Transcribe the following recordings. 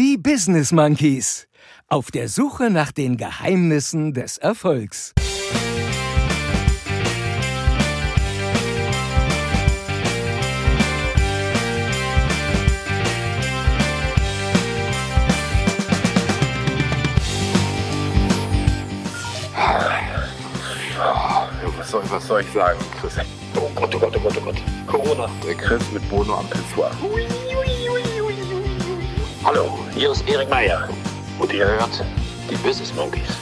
Die Business Monkeys. Auf der Suche nach den Geheimnissen des Erfolgs. Was soll, was soll ich sagen, Chris? Oh Gott, oh Gott, oh Gott, oh Gott. Corona. Der Chris mit Bono am Pissoir. Hallo, hier ist Erik Meyer. Und ihr hört die Business Monkeys.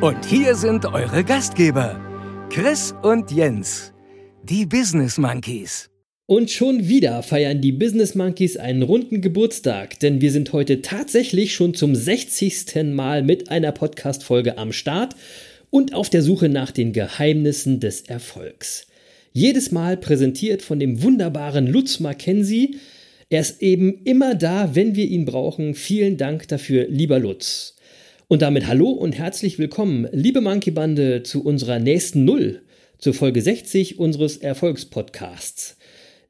Und hier sind eure Gastgeber, Chris und Jens, die Business Monkeys. Und schon wieder feiern die Business Monkeys einen runden Geburtstag, denn wir sind heute tatsächlich schon zum 60. Mal mit einer Podcast-Folge am Start und auf der Suche nach den Geheimnissen des Erfolgs. Jedes Mal präsentiert von dem wunderbaren Lutz Mackenzie. Er ist eben immer da, wenn wir ihn brauchen. Vielen Dank dafür, lieber Lutz. Und damit hallo und herzlich willkommen, liebe Monkey Bande, zu unserer nächsten Null, zur Folge 60 unseres Erfolgspodcasts.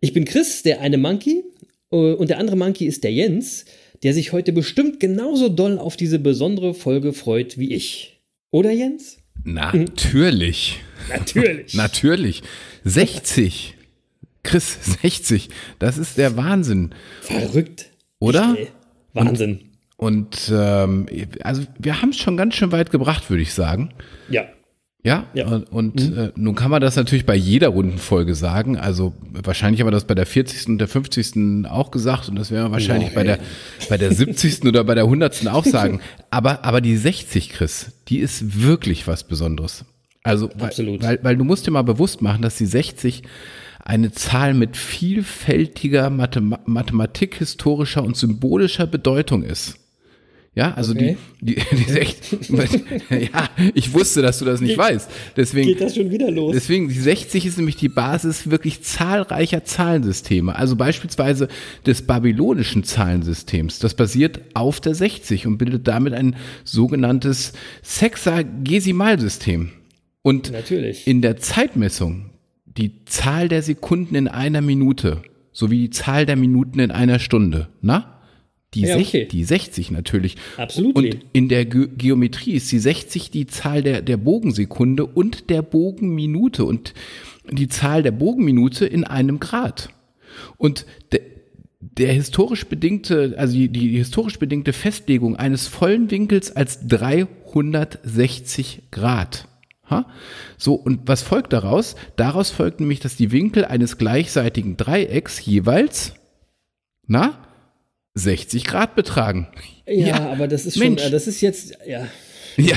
Ich bin Chris, der eine Monkey, äh, und der andere Monkey ist der Jens, der sich heute bestimmt genauso doll auf diese besondere Folge freut wie ich. Oder Jens? Natürlich. Natürlich. Natürlich. 60. Chris, 60. Das ist der Wahnsinn. Verrückt. Oder? Ey. Wahnsinn. Und ähm, also wir haben es schon ganz schön weit gebracht, würde ich sagen. ja. Ja, Ja. und, und äh, nun kann man das natürlich bei jeder Rundenfolge sagen. Also wahrscheinlich haben wir das bei der 40. und der 50. auch gesagt und das werden wir wahrscheinlich bei der bei der 70. oder bei der 100. auch sagen. Aber aber die 60, Chris, die ist wirklich was Besonderes. Also weil, Absolut. weil weil du musst dir mal bewusst machen, dass die 60 eine Zahl mit vielfältiger Mathem Mathematik, historischer und symbolischer Bedeutung ist. Ja, also Okay. die, die, die 60, ja, ich wusste, dass du das nicht weißt. Deswegen, Geht das schon wieder los? Deswegen, die 60 ist nämlich die Basis wirklich zahlreicher Zahlensysteme. Also beispielsweise des babylonischen Zahlensystems. Das basiert auf der 60 und bildet damit ein sogenanntes Sexagesimalsystem. Und Natürlich. in der Zeitmessung die Zahl der Sekunden in einer Minute sowie die Zahl der Minuten in einer Stunde. Na? Die, Ja, okay. die 60 natürlich. Absolut. Und in der Ge Geometrie ist die 60 die Zahl der, der Bogensekunde und der Bogenminute und die Zahl der Bogenminute in einem Grad. Und der, der historisch bedingte, also die, die historisch bedingte Festlegung eines vollen Winkels als 360 Grad. So, und was folgt daraus? Daraus folgt nämlich, dass die Winkel eines gleichseitigen Dreiecks jeweils, na, 60 Grad betragen. ja, aber das ist schon, Mensch. äh, das ist jetzt, ja. Ja,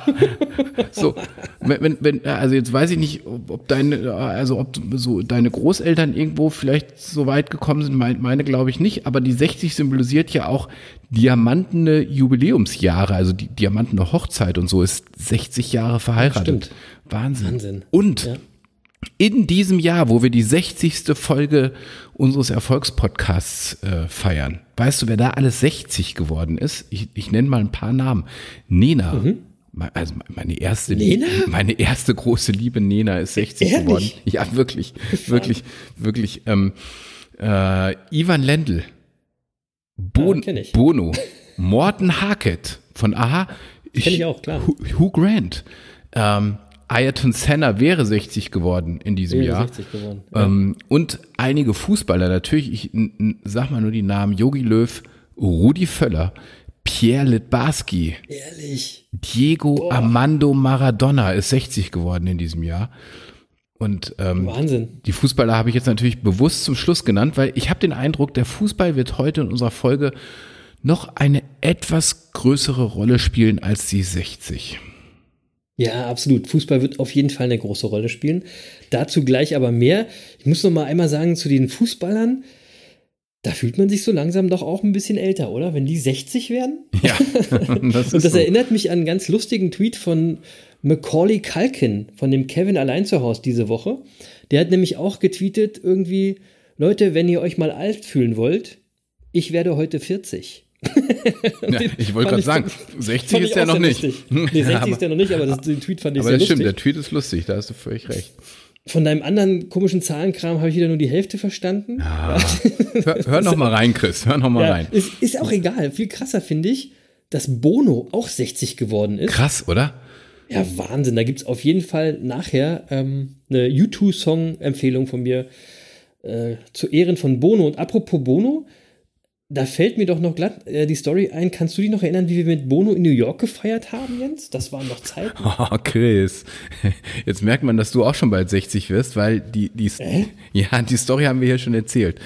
so, wenn, wenn, wenn, also jetzt weiß ich nicht, ob, ob deine, also ob so deine Großeltern irgendwo vielleicht so weit gekommen sind, meine, meine glaube ich nicht, aber die 60 symbolisiert ja auch diamantene Jubiläumsjahre, also die diamantene Hochzeit und so ist 60 Jahre verheiratet. Stimmt. Wahnsinn. Wahnsinn. Und Ja. In diesem Jahr, wo wir die 60. Folge unseres Erfolgspodcasts äh, feiern, weißt du, wer da alles 60 geworden ist? Ich, ich nenne mal ein paar Namen. Nena. Me- Also meine erste, Nena? Meine erste große Liebe Nena ist 60 Ehrlich? geworden. Ja, wirklich, wirklich, wirklich. Ähm, äh, Ivan Lendl, Bon, Ja. Bono, Morten Harket von Aha. Kenn ich auch, klar. Hugh Grant. Ähm, Ayrton Senna wäre 60 geworden in diesem Wäre Jahr. 60 geworden. Ja. Ähm, und einige Fußballer natürlich, ich sag mal nur die Namen, Jogi Löw, Rudi Völler, Pierre Litbarski, Ehrlich. Diego Armando Maradona ist 60 geworden in diesem Jahr. Und ähm, Wahnsinn. die Fußballer habe ich jetzt natürlich bewusst zum Schluss genannt, weil ich habe den Eindruck, der Fußball wird heute in unserer Folge noch eine etwas größere Rolle spielen als die 60. Ja, absolut. Fußball wird auf jeden Fall eine große Rolle spielen. Dazu gleich aber mehr. Ich muss noch mal einmal sagen zu den Fußballern, da fühlt man sich so langsam doch auch ein bisschen älter, oder? Wenn die 60 werden. Ja, das ist Und das so. erinnert mich an einen ganz lustigen Tweet von Macaulay Culkin, von dem Kevin allein zu Hause diese Woche. Der hat nämlich auch getweetet irgendwie, Leute, wenn ihr euch mal alt fühlen wollt, ich werde heute 40. Ja, ich wollte gerade sagen, fand 60 ist ja noch nicht. lustig. Nee, 60 Ja, ist ja noch nicht, aber das, den Tweet fand ich Aber sehr das stimmt, lustig. der Tweet ist lustig, da hast du völlig recht. Von deinem anderen komischen Zahlenkram habe ich wieder nur die Hälfte verstanden. Hör, hör noch mal rein, Chris, hör noch mal Ja, rein. ist, ist auch egal. Viel krasser finde ich, dass Bono auch 60 geworden ist. Krass, oder? Ja, Wahnsinn. Da gibt es auf jeden Fall nachher ähm, eine U2-Song-Empfehlung von mir äh, zu Ehren von Bono. Und apropos Bono, da fällt mir doch noch glatt äh, die Story ein. Kannst du dich noch erinnern, wie wir mit Bono in New York gefeiert haben, Jens? Das waren noch Zeiten. Oh, Chris. Jetzt merkt man, dass du auch schon bald 60 wirst, weil die, die, ja, die Story haben wir hier schon erzählt.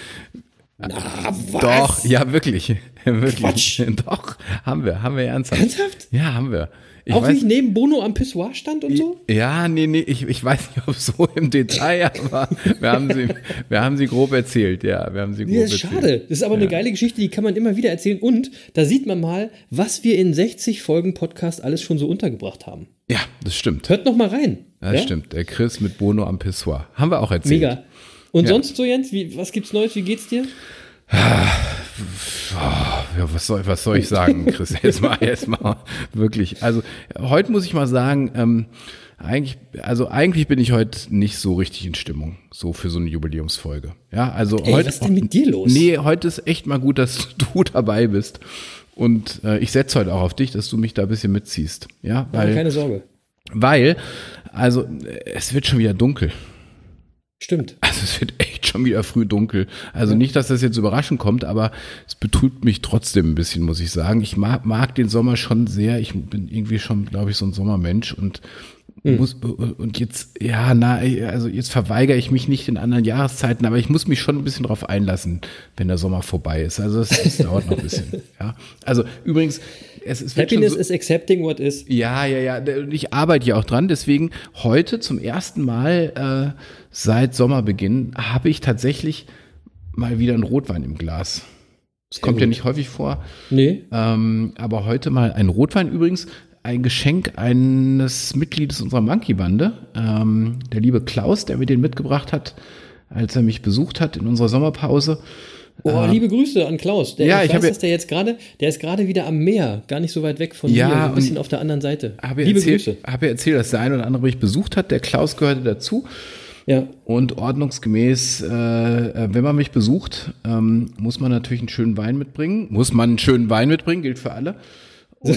Na, was? Doch, ja, wirklich. wirklich. Quatsch. Doch, haben wir, haben wir ernsthaft. Ernsthaft? Ja, haben wir. Ich auch weiß, wie ich neben Bono am Pissoir stand und so? Ja, nee, nee, ich, ich weiß nicht, ob so im Detail, aber wir haben sie, wir haben sie grob erzählt, ja, wir haben sie grob Ja, ist erzählt. schade. Das ist aber eine geile Geschichte, die kann man immer wieder erzählen. Und da sieht man mal, was wir in 60 Folgen Podcast alles schon so untergebracht haben. Ja, das stimmt. Hört noch mal rein. Das ja? stimmt. Der Chris mit Bono am Pissoir. Haben wir auch erzählt. Mega. Und Ja. sonst so, Jens, wie, was gibt's Neues? Wie geht's dir? Ja, was soll, was soll ich sagen, Chris? Jetzt mal, jetzt mal wirklich. Also heute muss ich mal sagen, ähm, eigentlich, also eigentlich bin ich heute nicht so richtig in Stimmung, so für so eine Jubiläumsfolge. Ja, also Ey, heute. was ist denn mit dir los? Nee, heute ist echt mal gut, dass du dabei bist. Und äh, ich setze heute auch auf dich, dass du mich da ein bisschen mitziehst. Ja, weil, keine Sorge. weil, also es wird schon wieder dunkel. Stimmt. Also es wird echt schon wieder früh dunkel. Also nicht, dass das jetzt überraschend kommt, aber es betrübt mich trotzdem ein bisschen, muss ich sagen. Ich mag, mag den Sommer schon sehr. Ich bin irgendwie schon, glaube ich, so ein Sommermensch und muss, und jetzt, ja, na, also jetzt verweigere ich mich nicht in anderen Jahreszeiten, aber ich muss mich schon ein bisschen drauf einlassen, wenn der Sommer vorbei ist. Also es, dauert noch ein bisschen. Ja. Also übrigens, es, schon Happiness so, is accepting what is. ja, ja, ja. Und Ich arbeite ja auch dran. Deswegen heute zum ersten Mal äh, seit Sommerbeginn habe ich tatsächlich mal wieder einen Rotwein im Glas. Das kommt ja nicht häufig vor. Nee. Ähm, aber heute mal ein Rotwein übrigens. Ein Geschenk eines Mitgliedes unserer Monkey-Bande. Ähm, der liebe Klaus, der mir den mitgebracht hat, als er mich besucht hat in unserer Sommerpause. Oh, liebe Grüße an Klaus. Der, Ja, ich, ich weiß, hab dass der jetzt gerade, der ist gerade wieder am Meer, gar nicht so weit weg von Ja, mir, so ein bisschen auf der anderen Seite. Habe ja liebe erzählt, Grüße. habe erzählt, dass der eine oder andere mich besucht hat. Der Klaus gehörte dazu. Ja. Und ordnungsgemäß, äh, äh, wenn man mich besucht, ähm, muss man natürlich einen schönen Wein mitbringen. Muss man einen schönen Wein mitbringen, gilt für alle.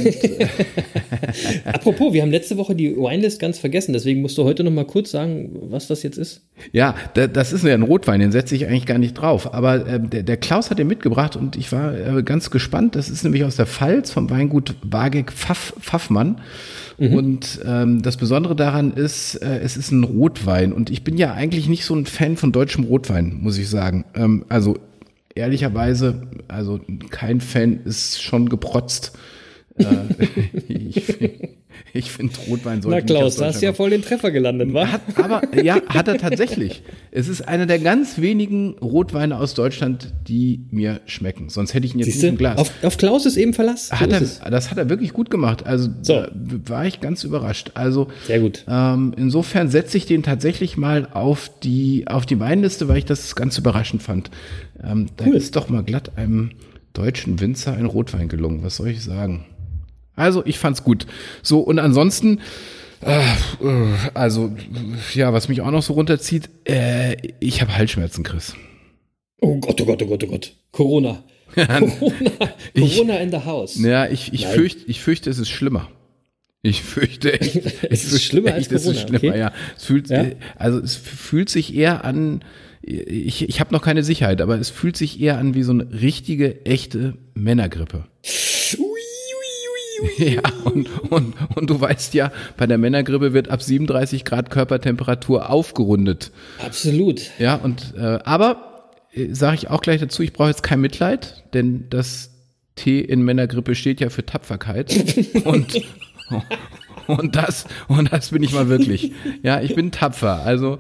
Apropos, wir haben letzte Woche die Winelist ganz vergessen, deswegen musst du heute noch mal kurz sagen, was das jetzt ist. Ja, da, das ist ja ein Rotwein, den setze ich eigentlich gar nicht drauf. Aber äh, der, der Klaus hat den mitgebracht und ich war äh, ganz gespannt. Das ist nämlich aus der Pfalz vom Weingut Wageck Pfaff, Pfaffmann. Und ähm, das Besondere daran ist, äh, es ist ein Rotwein. Und ich bin ja eigentlich nicht so ein Fan von deutschem Rotwein, muss ich sagen. Ähm, also ehrlicherweise, also kein Fan ist schon geprotzt. Äh, ich finde, Rotwein sollte Na Klaus, aus da hast du ja voll den Treffer gelandet, wa? hat, aber ja, hat er tatsächlich. Es ist einer der ganz wenigen Rotweine aus Deutschland, die mir schmecken. Sonst hätte ich ihn jetzt Siehst nicht im Glas. auf, auf Klaus ist eben Verlass. Hat ist er, es. das hat er wirklich gut gemacht. Also So. da war ich ganz überrascht. Also Sehr gut. ähm, insofern setze ich den tatsächlich mal auf die auf die Weinliste, weil ich das ganz überraschend fand. Ähm, da Cool. ist doch mal glatt einem deutschen Winzer ein Rotwein gelungen. Was soll ich sagen? Also ich fand's gut. So und ansonsten äh, äh, also ja, was mich auch noch so runterzieht, äh, ich habe Halsschmerzen, Chris. Oh Gott, oh Gott, oh Gott, oh Gott. Corona. Corona, Ich- Corona in the house. Ja, ich, ich Nein. fürchte, ich fürchte, es ist schlimmer. Ich fürchte echt, ich ist schlimmer als es ist Corona, schlimmer, okay. ja. Es fühlt, Ja? also es fühlt sich eher an, ich, ich habe noch keine Sicherheit, aber es fühlt sich eher an wie so eine richtige, echte Männergrippe. Ui. Ja, und, und, und du weißt ja, bei der Männergrippe wird ab 37 Grad Körpertemperatur aufgerundet. Absolut. Ja, und äh, aber äh, sage ich auch gleich dazu, ich brauche jetzt kein Mitleid, denn das T in Männergrippe steht ja für Tapferkeit. und, und das, und das bin ich mal wirklich. Ja, ich bin tapfer. Also,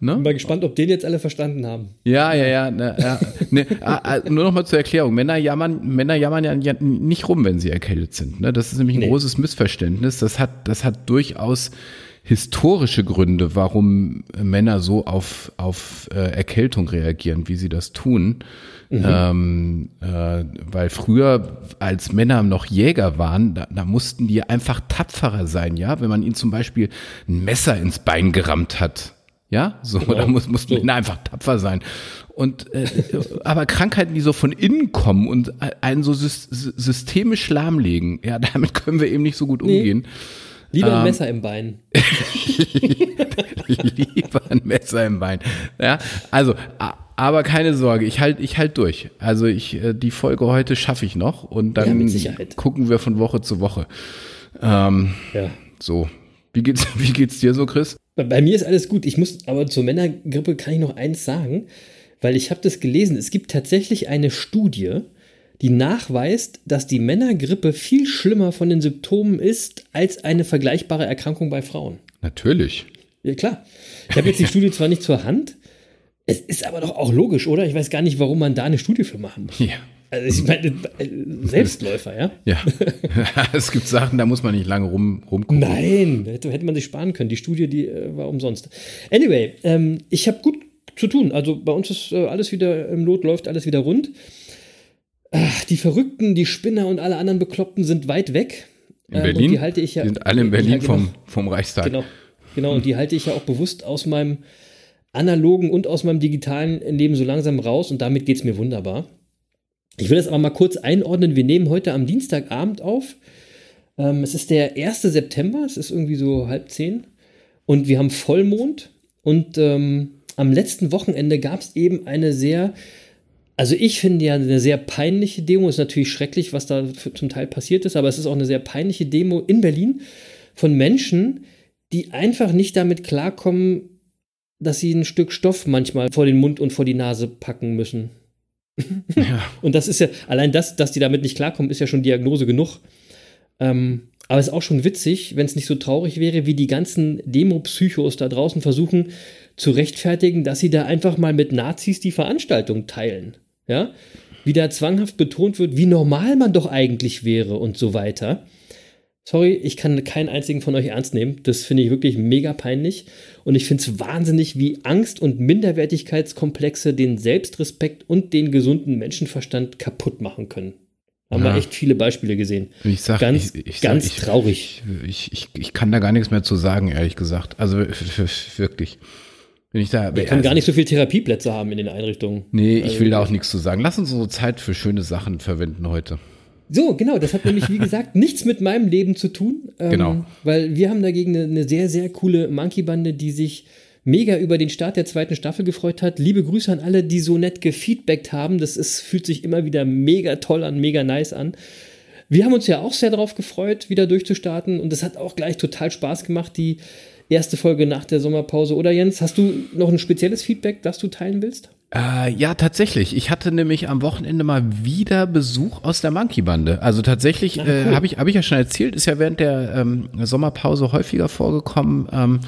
ne? Bin mal gespannt, ob den jetzt alle verstanden haben. Ja, ja, ja. Ne, ja ne, ah, ah, nur noch mal zur Erklärung. Männer jammern, Männer jammern ja, ja nicht rum, wenn sie erkältet sind. Ne? Das ist nämlich ein Nee. großes Missverständnis. Das hat, das hat durchaus historische Gründe, warum Männer so auf, auf äh, Erkältung reagieren, wie sie das tun. Mhm. Ähm, äh, weil früher, als Männer noch Jäger waren, da, da mussten die einfach tapferer sein, ja. Wenn man ihnen zum Beispiel ein Messer ins Bein gerammt hat, ja, so, genau. da muss, muss Männer einfach tapfer sein. Und äh, aber Krankheiten, die so von innen kommen und einen so systemisch lahmlegen, ja, damit können wir eben nicht so gut umgehen. Nee. Lieber ein ähm, Messer im Bein. Lieber ein Messer im Bein. Ja, also, aber keine Sorge, ich halte ich halt durch. Also ich, äh, die Folge heute schaffe ich noch und dann ja, gucken wir von Woche zu Woche. Ähm, ja. So. Wie geht's, wie geht's dir so, Chris? Bei mir ist alles gut. Ich muss, aber zur Männergrippe kann ich noch eins sagen, weil ich habe das gelesen. Es gibt tatsächlich eine Studie, die nachweist, dass die Männergrippe viel schlimmer von den Symptomen ist als eine vergleichbare Erkrankung bei Frauen. Natürlich. Ja, klar. Ich habe jetzt die Studie zwar nicht zur Hand, es ist aber doch auch logisch, oder? Ich weiß gar nicht, warum man da eine Studie für machen muss. Ja. Also ich meine, äh, Selbstläufer, ja? Ja. es gibt Sachen, da muss man nicht lange rum, rumgucken. Nein, hätte, hätte man sich sparen können. Die Studie, die äh, war umsonst. Anyway, ähm, ich habe gut zu tun. Also bei uns ist äh, alles wieder im Lot, läuft alles wieder rund. Ach, die Verrückten, die Spinner und alle anderen Bekloppten sind weit weg. In ähm, Berlin? die halte ich ja. Die sind alle in Berlin ja, genau, vom, vom Reichstag. Genau, genau. Und die halte ich ja auch bewusst aus meinem analogen und aus meinem digitalen Leben so langsam raus und damit geht es mir wunderbar. Ich will das aber mal kurz einordnen. Wir nehmen heute am Dienstagabend auf. Ähm, es ist der 1. September, es ist irgendwie so halb zehn. Und wir haben Vollmond. Und ähm, am letzten Wochenende gab es eben eine sehr also ich finde ja eine sehr peinliche Demo, ist natürlich schrecklich, was da zum Teil passiert ist, aber es ist auch eine sehr peinliche Demo in Berlin von Menschen, die einfach nicht damit klarkommen, dass sie ein Stück Stoff manchmal vor den Mund und vor die Nase packen müssen. Ja. und das ist ja, allein das, dass die damit nicht klarkommen, ist ja schon Diagnose genug. Ähm, aber es ist auch schon witzig, wenn es nicht so traurig wäre, wie die ganzen Demo-Psychos da draußen versuchen zu rechtfertigen, dass sie da einfach mal mit Nazis die Veranstaltung teilen ja, wie da zwanghaft betont wird, wie normal man doch eigentlich wäre und so weiter. Sorry, ich kann keinen einzigen von euch ernst nehmen. Das finde ich wirklich mega peinlich. Und ich finde es wahnsinnig, wie Angst und Minderwertigkeitskomplexe den Selbstrespekt und den gesunden Menschenverstand kaputt machen können. Haben ja. wir echt viele Beispiele gesehen. Ich sag, ganz, ich, ich ganz sag, traurig. Ich, ich, ich, kann da gar nichts mehr zu sagen, ehrlich gesagt. Also wirklich. Wenn ich da, Wir können also, gar nicht so viele Therapieplätze haben in den Einrichtungen. Nee, ich also, will da auch nichts zu sagen. Lass uns unsere Zeit für schöne Sachen verwenden heute. So, genau. Das hat nämlich, wie gesagt, nichts mit meinem Leben zu tun. Ähm, genau. Weil wir haben dagegen eine, eine sehr, sehr coole Monkey-Bande, die sich mega über den Start der zweiten Staffel gefreut hat. Liebe Grüße an alle, die so nett gefeedbackt haben. Das ist, fühlt sich immer wieder mega toll an, mega nice an. Wir haben uns ja auch sehr darauf gefreut, wieder durchzustarten. Und das hat auch gleich total Spaß gemacht, die erste Folge nach der Sommerpause. Oder Jens, hast du noch ein spezielles Feedback, das du teilen willst? Äh, ja, tatsächlich. Ich hatte nämlich am Wochenende mal wieder Besuch aus der Monkey-Bande. Also tatsächlich, äh, cool. äh, habe ich, hab ich ja schon erzählt, ist ja während der ähm, Sommerpause häufiger vorgekommen. Ähm,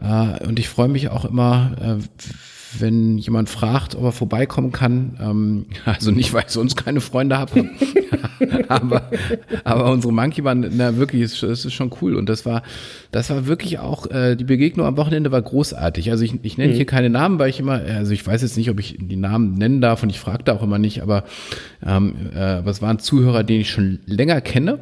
äh, und ich freue mich auch immer, äh, wenn jemand fragt, ob er vorbeikommen kann, ähm, also nicht, weil ich sonst keine Freunde habe, aber, aber unsere Monkey waren, na wirklich, es ist, ist schon cool und das war, das war wirklich auch, äh, die Begegnung am Wochenende war großartig. Also ich, ich nenne mhm. hier keine Namen, weil ich immer, also ich weiß jetzt nicht, ob ich die Namen nennen darf und ich fragte auch immer nicht, aber, ähm, äh, aber es waren Zuhörer, den ich schon länger kenne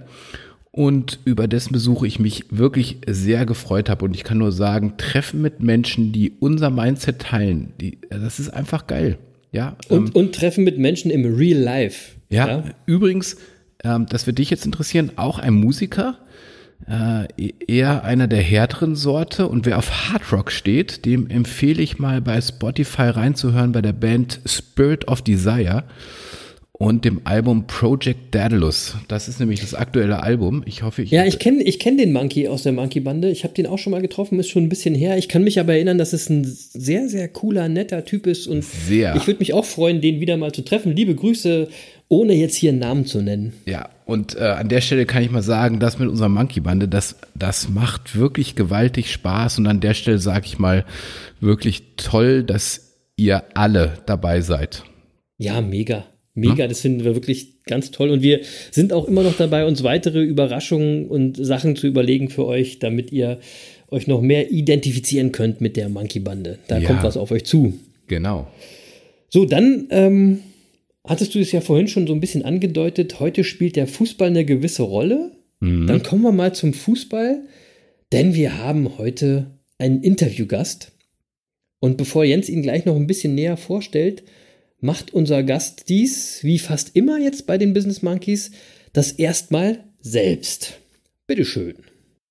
und über dessen Besuch ich mich wirklich sehr gefreut habe. Und ich kann nur sagen, Treffen mit Menschen, die unser Mindset teilen, die, das ist einfach geil. Ja, und, ähm, und Treffen mit Menschen im Real Life. Ja, ja? übrigens, ähm, das wird dich jetzt interessieren, auch ein Musiker, äh, eher einer der härteren Sorte. Und wer auf Hard Rock steht, dem empfehle ich mal bei Spotify reinzuhören bei der Band Spirit of Desire und dem Album Project Daedalus. Das ist nämlich das aktuelle Album. Ich hoffe, ich. Ja, ich kenne ich kenn den Monkey aus der Monkey-Bande. Ich habe den auch schon mal getroffen, ist schon ein bisschen her. Ich kann mich aber erinnern, dass es ein sehr, sehr cooler, netter Typ ist. Und sehr. ich würde mich auch freuen, den wieder mal zu treffen. Liebe Grüße, ohne jetzt hier einen Namen zu nennen. Ja, und äh, an der Stelle kann ich mal sagen, das mit unserer Monkey-Bande, das, das macht wirklich gewaltig Spaß. Und an der Stelle sage ich mal wirklich toll, dass ihr alle dabei seid. Ja, mega. Mega, ja. das finden wir wirklich ganz toll. Und wir sind auch immer noch dabei, uns weitere Überraschungen und Sachen zu überlegen für euch, damit ihr euch noch mehr identifizieren könnt mit der Monkey-Bande. Da Ja. kommt was auf euch zu. Genau. So, dann ähm, hattest du es ja vorhin schon so ein bisschen angedeutet. Heute spielt der Fußball eine gewisse Rolle. Dann kommen wir mal zum Fußball, denn wir haben heute einen Interviewgast. Und bevor Jens ihn gleich noch ein bisschen näher vorstellt, macht unser Gast dies, wie fast immer jetzt bei den Business Monkeys, das erstmal selbst. Bitteschön.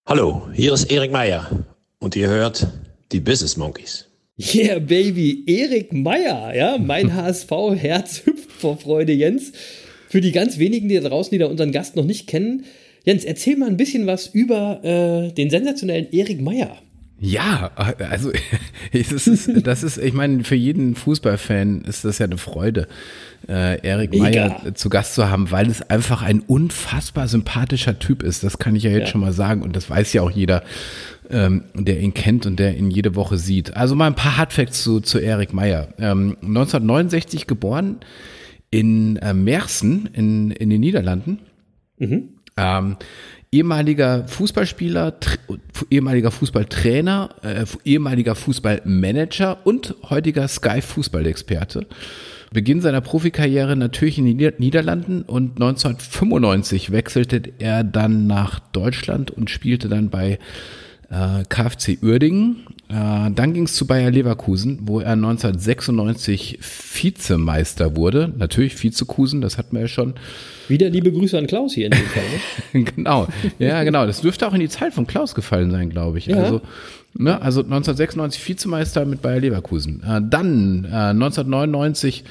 Hallo, hier ist Erik Meier und ihr hört die Business Monkeys. Yeah, Baby, Erik Meyer, ja, mein HSV-Herz hüpft vor Freude, Jens. Für die ganz wenigen, die da draußen, die da unseren Gast noch nicht kennen, Jens, erzähl mal ein bisschen was über äh, den sensationellen Erik Meyer. Ja, also es ist, das ist, ich meine, für jeden Fußballfan ist das ja eine Freude, äh, Erik. Meyer zu Gast zu haben, weil es einfach ein unfassbar sympathischer Typ ist. Das kann ich ja jetzt Ja. schon mal sagen und das weiß ja auch jeder, ähm, der ihn kennt und der ihn jede Woche sieht. Also mal ein paar Hardfacts zu, zu Erik Meyer. Ähm, 1969 geboren in äh, Mersen in, in den Niederlanden. Ähm, ehemaliger Fußballspieler, ehemaliger Fußballtrainer, äh, ehemaliger Fußballmanager und heutiger Sky-Fußballexperte. Beginn seiner Profikarriere natürlich in den Nieder Niederlanden und 1995 wechselte er dann nach Deutschland und spielte dann bei äh, KfC Uerdingen. Äh, dann ging es zu Bayer Leverkusen, wo er 1996 Vizemeister wurde. Natürlich Vizekusen, das hatten wir ja schon. Wieder liebe Grüße an Klaus hier in dem Fall. Ne? genau, ja, genau. Das dürfte auch in die Zeit von Klaus gefallen sein, glaube ich. Ja. Also, ne, also 1996 Vizemeister mit Bayer Leverkusen. Äh, dann äh, 1999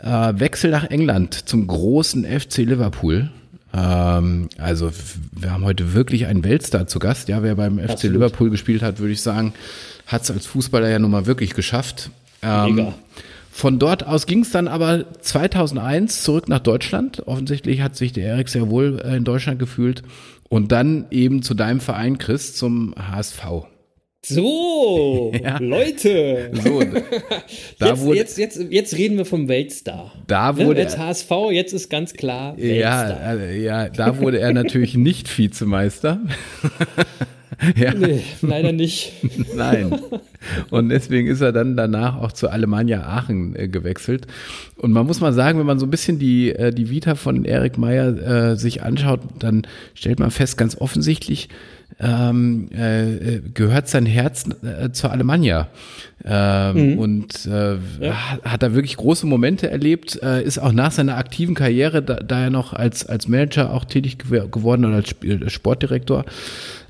äh, Wechsel nach England zum großen FC Liverpool. Ähm, also wir haben heute wirklich einen Weltstar zu Gast. Ja, wer beim FC Absolut. Liverpool gespielt hat, würde ich sagen, hat es als Fußballer ja nun mal wirklich geschafft. Ähm, Mega. von dort aus ging es dann aber 2001 zurück nach Deutschland. Offensichtlich hat sich der Erik sehr wohl äh, in Deutschland gefühlt. Und dann eben zu deinem Verein, Chris, zum HSV. So, Leute. So, da jetzt, wurde, jetzt, jetzt, jetzt reden wir vom Weltstar. Da Ne, wurde- Jetzt HSV, jetzt ist ganz klar ja, Weltstar. äh, ja, da wurde er natürlich nicht Vizemeister. ja, Nee, leider nicht. Nein. Und deswegen ist er dann danach auch zu Alemannia Aachen äh, gewechselt. Und man muss mal sagen, wenn man so ein bisschen die, äh, die Vita von Erik Meyer äh, sich anschaut, dann stellt man fest, ganz offensichtlich ähm, äh, äh, gehört sein Herz äh, zur Alemannia. Ähm, Und äh, hat, hat da wirklich große Momente erlebt, äh, ist auch nach seiner aktiven Karriere, da, da er noch als, als Manager auch tätig gew geworden oder als Sp- Sportdirektor.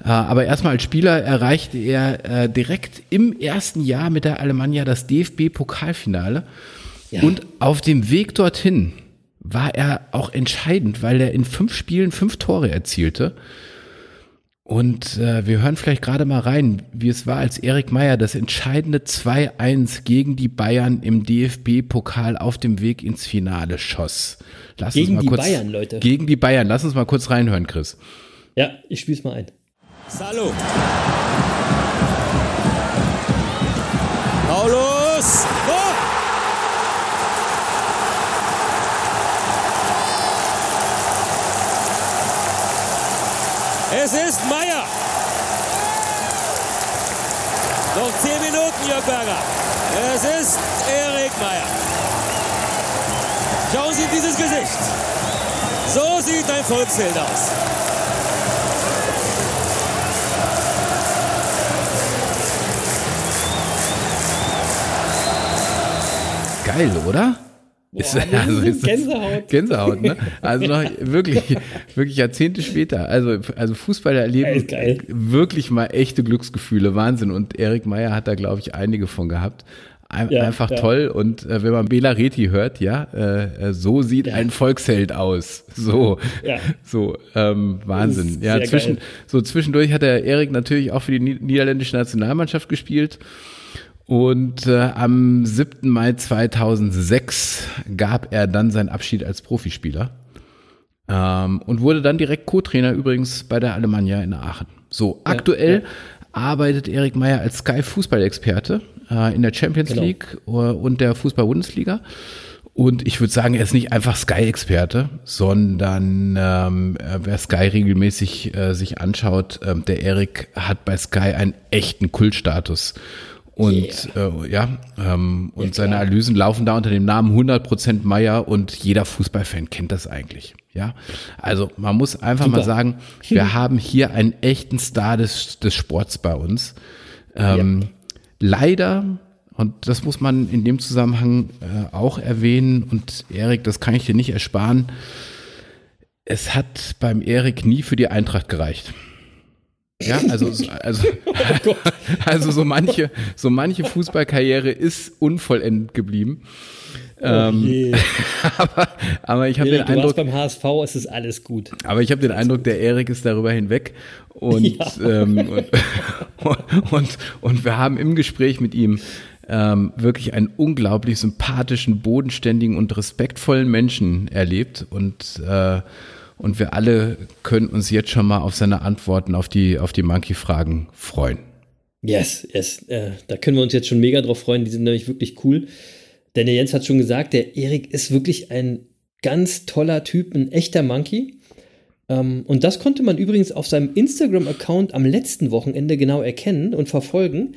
Äh, aber erstmal als Spieler erreichte er äh, direkt im ersten Jahr mit der Alemannia das DFB-Pokalfinale. Ja. Und auf dem Weg dorthin war er auch entscheidend, weil er in fünf Spielen fünf Tore erzielte. Und äh, wir hören vielleicht gerade mal rein, wie es war, als Erik Meyer das entscheidende 2-1 gegen die Bayern im DFB-Pokal auf dem Weg ins Finale schoss. Lass Gegen uns mal die kurz, Bayern, Leute. Gegen die Bayern. Lass uns mal kurz reinhören, Chris. Ja, ich spiel's mal ein. Salo. Es ist Erik Meier. Schauen Sie dieses Gesicht. So sieht ein Volksbild aus. Geil, oder? Ist, das ist Gänsehaut. Gänsehaut, ne? Also noch wirklich, wirklich Jahrzehnte später. Also, also Fußballer erleben Geil, geil. wirklich mal echte Glücksgefühle. Wahnsinn. Und Erik Meyer hat da, glaube ich, einige von gehabt. Ein, Ja, einfach ja. toll. Und äh, wenn man Bela Reti hört, ja, äh, äh, so sieht ein Volksheld aus. So, Ja. so, ähm, Wahnsinn. Ja, zwischen, geil. so zwischendurch hat der Erik natürlich auch für die Ni- niederländische Nationalmannschaft gespielt. Und äh, am 7. Mai 2006 gab er dann seinen Abschied als Profispieler ähm, und wurde dann direkt Co-Trainer übrigens bei der Alemannia in Aachen. So, aktuell arbeitet Erik Meyer als Sky-Fußballexperte äh, in der Champions Genau. League äh, und der Fußball-Bundesliga. Und ich würde sagen, er ist nicht einfach Sky-Experte, sondern ähm, wer Sky regelmäßig äh, sich anschaut, ähm, der Erik hat bei Sky einen echten Kultstatus. Und yeah. äh, ja, ähm, und ja, seine Analysen laufen da unter dem Namen 100% Meier und jeder Fußballfan kennt das eigentlich. Ja, also man muss einfach Super. mal sagen, wir haben hier einen echten Star des, des Sports bei uns. Ähm, ja. Leider und das muss man in dem Zusammenhang äh, auch erwähnen. Und Erik, das kann ich dir nicht ersparen. Es hat beim Erik nie für die Eintracht gereicht. Ja, also, also, oh also so manche, so manche Fußballkarriere ist unvollendet geblieben. Oh ähm, aber, aber ich habe den Eindruck, beim HSV ist es alles gut. Aber ich habe den Eindruck, der Erik ist darüber hinweg und, ja. ähm, und, und, und wir haben im Gespräch mit ihm ähm, wirklich einen unglaublich sympathischen, bodenständigen und respektvollen Menschen erlebt und äh, und wir alle können uns jetzt schon mal auf seine Antworten auf die auf die Monkey-Fragen freuen. Yes, yes, äh, da können wir uns jetzt schon mega drauf freuen. Die sind nämlich wirklich cool. Denn der Jens hat schon gesagt, der Erik ist wirklich ein ganz toller Typ, ein echter Monkey. Ähm, und das konnte man übrigens auf seinem Instagram-Account am letzten Wochenende genau erkennen und verfolgen.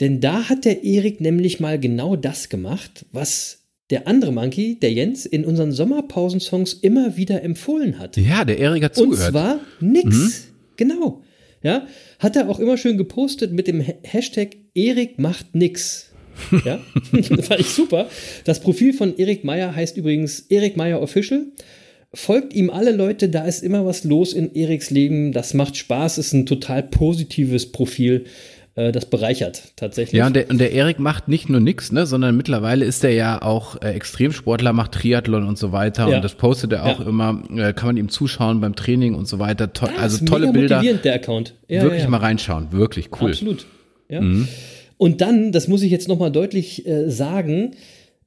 Denn da hat der Erik nämlich mal genau das gemacht, was der andere Monkey, der Jens, in unseren Sommerpausensongs immer wieder empfohlen hat. Ja, der Erik hat zugehört. Und zwar nix. Mhm. Genau. Ja, hat er auch immer schön gepostet mit dem Hashtag Erik macht nix. Ja, fand ich super. Das Profil von Erik Meyer heißt übrigens Erik Meyer Official. Folgt ihm alle Leute, da ist immer was los in Eriks Leben. Das macht Spaß, ist ein total positives Profil. Äh, das bereichert tatsächlich. Ja, und der, und der Erik macht nicht nur nichts, ne, sondern mittlerweile ist er ja auch äh, Extremsportler, macht Triathlon und so weiter. Ja. Und das postet er auch ja. immer, äh, kann man ihm zuschauen beim Training und so weiter. To also tolle Bilder. Motivierend, der Account. Ja, wirklich mal reinschauen, wirklich cool. Absolut. Ja. Mhm. Und dann, das muss ich jetzt nochmal deutlich äh, sagen,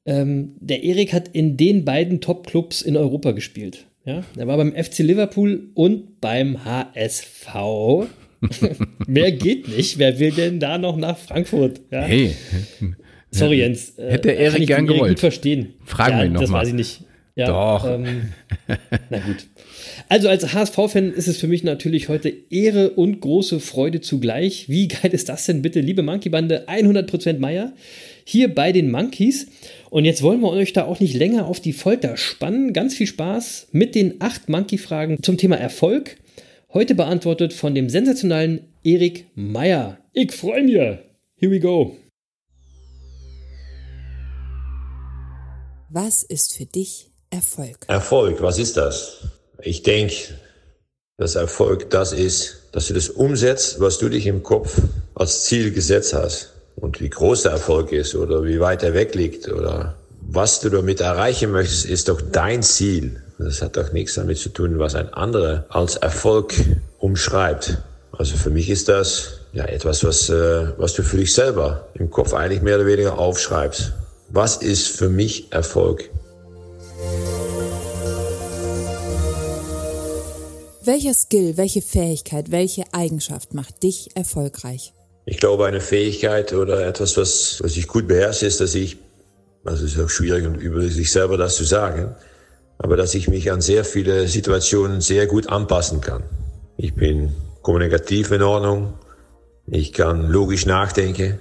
ähm, der Erik hat in den beiden Top-Clubs in Europa gespielt. Ja, er war beim FC Liverpool und beim HSV. Mehr geht nicht. Wer will denn da noch nach Frankfurt? Ja? Hey. Sorry, Jens. Äh, Hätte Erik gern gewollt. gut verstehen. Fragen ja, wir ihn nochmal. Das weiß ich nicht. Ja, Doch. Ähm, na gut. Also als HSV-Fan ist es für mich natürlich heute Ehre und große Freude zugleich. Wie geil ist das denn bitte, liebe Monkey-Bande? 100% Meier hier bei den Monkeys. Und jetzt wollen wir euch da auch nicht länger auf die Folter spannen. Ganz viel Spaß mit den acht Monkey-Fragen zum Thema Erfolg. Heute beantwortet von dem sensationalen Erik Meyer. Ich freue mich. Here we go. Was ist für dich Erfolg? Erfolg, was ist das? Ich denke, dass Erfolg das ist, dass du das umsetzt, was du dich im Kopf als Ziel gesetzt hast. Und wie groß der Erfolg ist oder wie weit er weg liegt oder was du damit erreichen möchtest, ist doch dein Ziel. Das hat doch nichts damit zu tun, was ein anderer als Erfolg umschreibt. Also für mich ist das ja etwas, was, äh, was du für dich selber im Kopf eigentlich mehr oder weniger aufschreibst. Was ist für mich Erfolg? Welcher Skill, welche Fähigkeit, welche Eigenschaft macht dich erfolgreich? Ich glaube, eine Fähigkeit oder etwas, was, was ich gut beherrsche, ist, dass ich, also es ist auch schwierig, über sich selber das zu sagen, aber dass ich mich an sehr viele Situationen sehr gut anpassen kann. Ich bin kommunikativ in Ordnung, ich kann logisch nachdenken.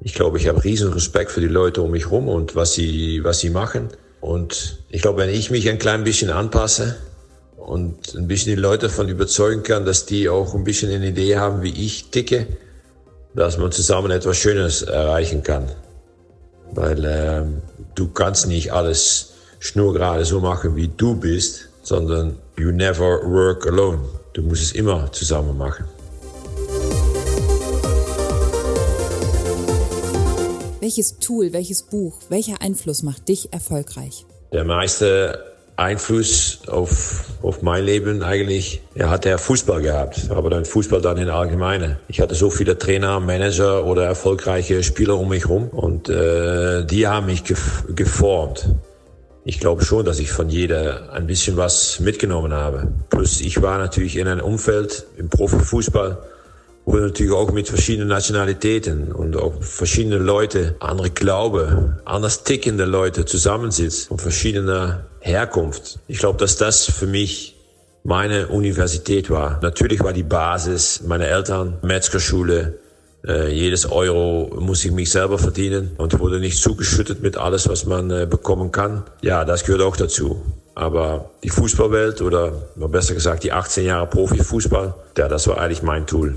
Ich glaube, ich habe riesen Respekt für die Leute um mich herum und was sie, was sie machen. Und ich glaube, wenn ich mich ein klein bisschen anpasse und ein bisschen die Leute davon überzeugen kann, dass die auch ein bisschen eine Idee haben, wie ich ticke, dass man zusammen etwas Schönes erreichen kann. Weil äh, du kannst nicht alles schnurgerade so machen, wie du bist, sondern you never work alone. Du musst es immer zusammen machen. Welches Tool, welches Buch, welcher Einfluss macht dich erfolgreich? Der meiste Einfluss auf, auf mein Leben eigentlich ja, hat der Fußball gehabt, aber dann Fußball dann in Allgemeine. Ich hatte so viele Trainer, Manager oder erfolgreiche Spieler um mich herum und äh, die haben mich geformt ich glaube schon, dass ich von jeder ein bisschen was mitgenommen habe. Plus ich war natürlich in einem Umfeld im Profifußball, wo natürlich auch mit verschiedenen Nationalitäten und auch verschiedene Leute, andere Glaube, anders tickende Leute zusammensitzt von verschiedener Herkunft. Ich glaube, dass das für mich meine Universität war. Natürlich war die Basis meine Eltern, Metzgerschule, äh, jedes Euro muss ich mich selber verdienen und wurde nicht zugeschüttet mit alles, was man äh, bekommen kann. Ja, das gehört auch dazu. Aber die Fußballwelt oder besser gesagt die 18 Jahre Profifußball, ja, das war eigentlich mein Tool.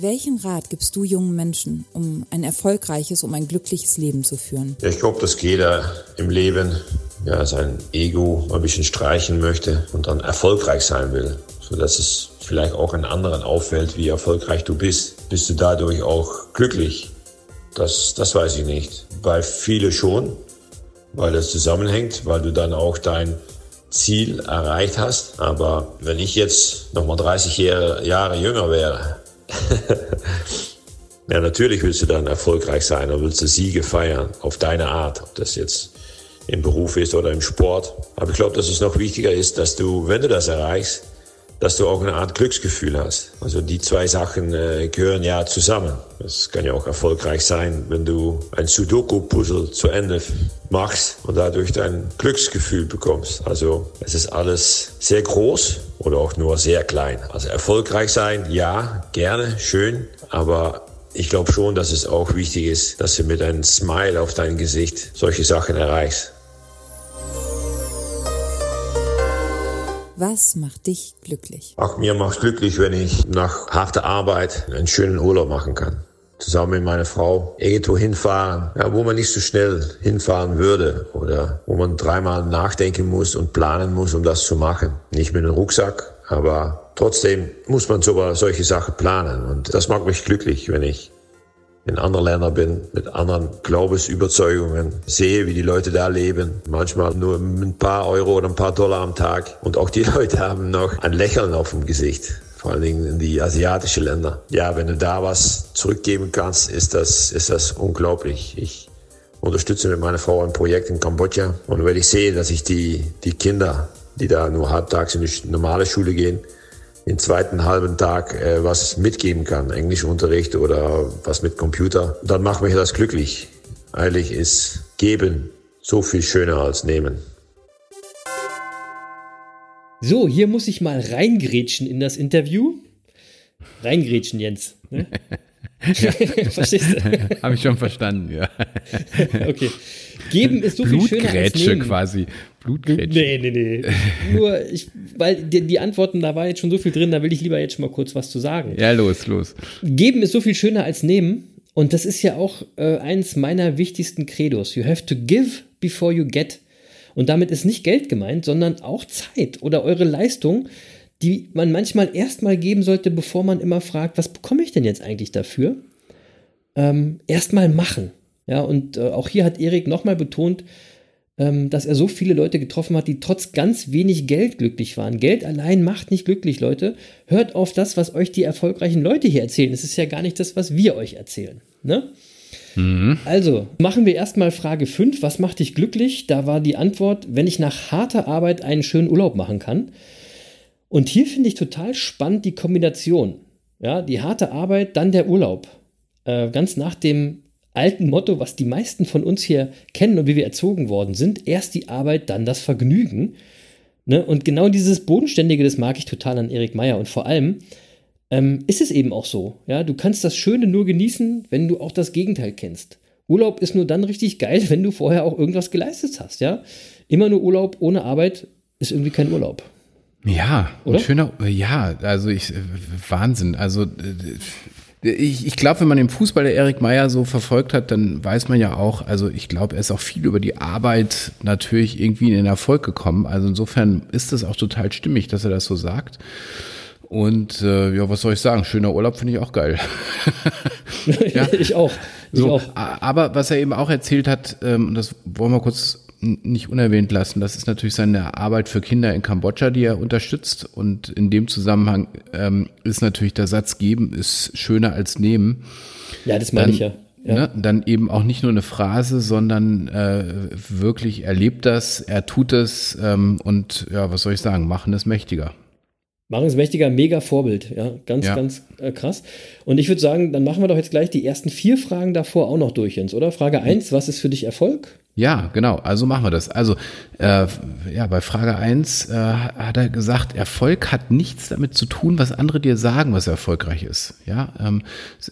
Welchen Rat gibst du jungen Menschen, um ein erfolgreiches, um ein glückliches Leben zu führen? Ja, ich glaube, dass jeder im Leben ja, sein Ego ein bisschen streichen möchte und dann erfolgreich sein will, sodass es vielleicht auch einen anderen auffällt, wie erfolgreich du bist. Bist du dadurch auch glücklich? Das, das weiß ich nicht. Bei viele schon, weil das zusammenhängt, weil du dann auch dein Ziel erreicht hast. Aber wenn ich jetzt nochmal 30 Jahre, Jahre jünger wäre, ja, natürlich willst du dann erfolgreich sein und willst du Siege feiern, auf deine Art, ob das jetzt im Beruf ist oder im Sport. Aber ich glaube, dass es noch wichtiger ist, dass du, wenn du das erreichst, dass du auch eine Art Glücksgefühl hast. Also die zwei Sachen äh, gehören ja zusammen. Es kann ja auch erfolgreich sein, wenn du ein Sudoku-Puzzle zu Ende machst und dadurch dein Glücksgefühl bekommst. Also es ist alles sehr groß oder auch nur sehr klein. Also erfolgreich sein, ja, gerne, schön, aber ich glaube schon, dass es auch wichtig ist, dass du mit einem Smile auf dein Gesicht solche Sachen erreichst. Was macht dich glücklich? Ach, mir macht glücklich, wenn ich nach harter Arbeit einen schönen Urlaub machen kann. Zusammen mit meiner Frau irgendwo hinfahren, ja, wo man nicht so schnell hinfahren würde oder wo man dreimal nachdenken muss und planen muss, um das zu machen. Nicht mit einem Rucksack, aber trotzdem muss man sogar solche Sachen planen. Und das macht mich glücklich, wenn ich in anderen Ländern bin, mit anderen Glaubensüberzeugungen, sehe, wie die Leute da leben. Manchmal nur ein paar Euro oder ein paar Dollar am Tag. Und auch die Leute haben noch ein Lächeln auf dem Gesicht. Vor allen Dingen in die asiatischen Länder. Ja, wenn du da was zurückgeben kannst, ist das, ist das unglaublich. Ich unterstütze mit meiner Frau ein Projekt in Kambodscha. Und wenn ich sehe, dass ich die, die Kinder, die da nur halbtags in die normale Schule gehen, den zweiten halben Tag äh, was mitgeben kann, Englischunterricht oder was mit Computer, dann macht mich das glücklich. Eigentlich ist geben so viel schöner als nehmen. So, hier muss ich mal reingrätschen in das Interview. Reingrätschen, Jens. Ne? Verstehst du? Habe ich schon verstanden, ja. okay. Geben ist so viel schöner als nehmen. quasi. Blutgrätsche. Nee, nee, nee. Nur, ich, weil die, die, Antworten, da war jetzt schon so viel drin, da will ich lieber jetzt schon mal kurz was zu sagen. Ja, los, los. Geben ist so viel schöner als nehmen. Und das ist ja auch äh, eins meiner wichtigsten Credos. You have to give before you get. Und damit ist nicht Geld gemeint, sondern auch Zeit oder eure Leistung, die man manchmal erstmal geben sollte, bevor man immer fragt, was bekomme ich denn jetzt eigentlich dafür? Ähm, erstmal machen. Ja, und äh, auch hier hat Erik nochmal betont, ähm, dass er so viele Leute getroffen hat, die trotz ganz wenig Geld glücklich waren. Geld allein macht nicht glücklich, Leute. Hört auf das, was euch die erfolgreichen Leute hier erzählen. Es ist ja gar nicht das, was wir euch erzählen. Ne? Mhm. Also, machen wir erstmal Frage 5. Was macht dich glücklich? Da war die Antwort, wenn ich nach harter Arbeit einen schönen Urlaub machen kann. Und hier finde ich total spannend die Kombination. Ja, die harte Arbeit, dann der Urlaub. Äh, ganz nach dem alten Motto, was die meisten von uns hier kennen und wie wir erzogen worden sind. Erst die Arbeit, dann das Vergnügen. Ne? Und genau dieses Bodenständige, das mag ich total an Erik Meyer. Und vor allem ähm, ist es eben auch so. Ja? Du kannst das Schöne nur genießen, wenn du auch das Gegenteil kennst. Urlaub ist nur dann richtig geil, wenn du vorher auch irgendwas geleistet hast. Ja? Immer nur Urlaub ohne Arbeit ist irgendwie kein Urlaub. Ja, Oder? schöner, ja, also ich, Wahnsinn. Also ich, ich glaube, wenn man den Fußball der Erik Meyer so verfolgt hat, dann weiß man ja auch, also ich glaube, er ist auch viel über die Arbeit natürlich irgendwie in den Erfolg gekommen. Also insofern ist das auch total stimmig, dass er das so sagt. Und äh, ja, was soll ich sagen? Schöner Urlaub finde ich auch geil. ja. ich auch. Ich so, auch. Aber was er eben auch erzählt hat, ähm, das wollen wir kurz nicht unerwähnt lassen. Das ist natürlich seine Arbeit für Kinder in Kambodscha, die er unterstützt. Und in dem Zusammenhang ähm, ist natürlich der Satz geben ist schöner als nehmen. Ja, das meine Dann, ich ja. ja. ne, dann eben auch nicht nur eine Phrase, sondern äh, wirklich er lebt das, er tut es ähm, und ja, was soll ich sagen, machen es mächtiger. Machen es mächtiger, mega Vorbild, ja, ganz, ja. ganz äh, krass. Und ich würde sagen, dann machen wir doch jetzt gleich die ersten vier Fragen davor auch noch durch, Jens, oder? Frage 1, was ist für dich Erfolg? Ja, genau. Also machen wir das. Also äh, ja, bei Frage eins äh, hat er gesagt, Erfolg hat nichts damit zu tun, was andere dir sagen, was erfolgreich ist. Ja, ähm,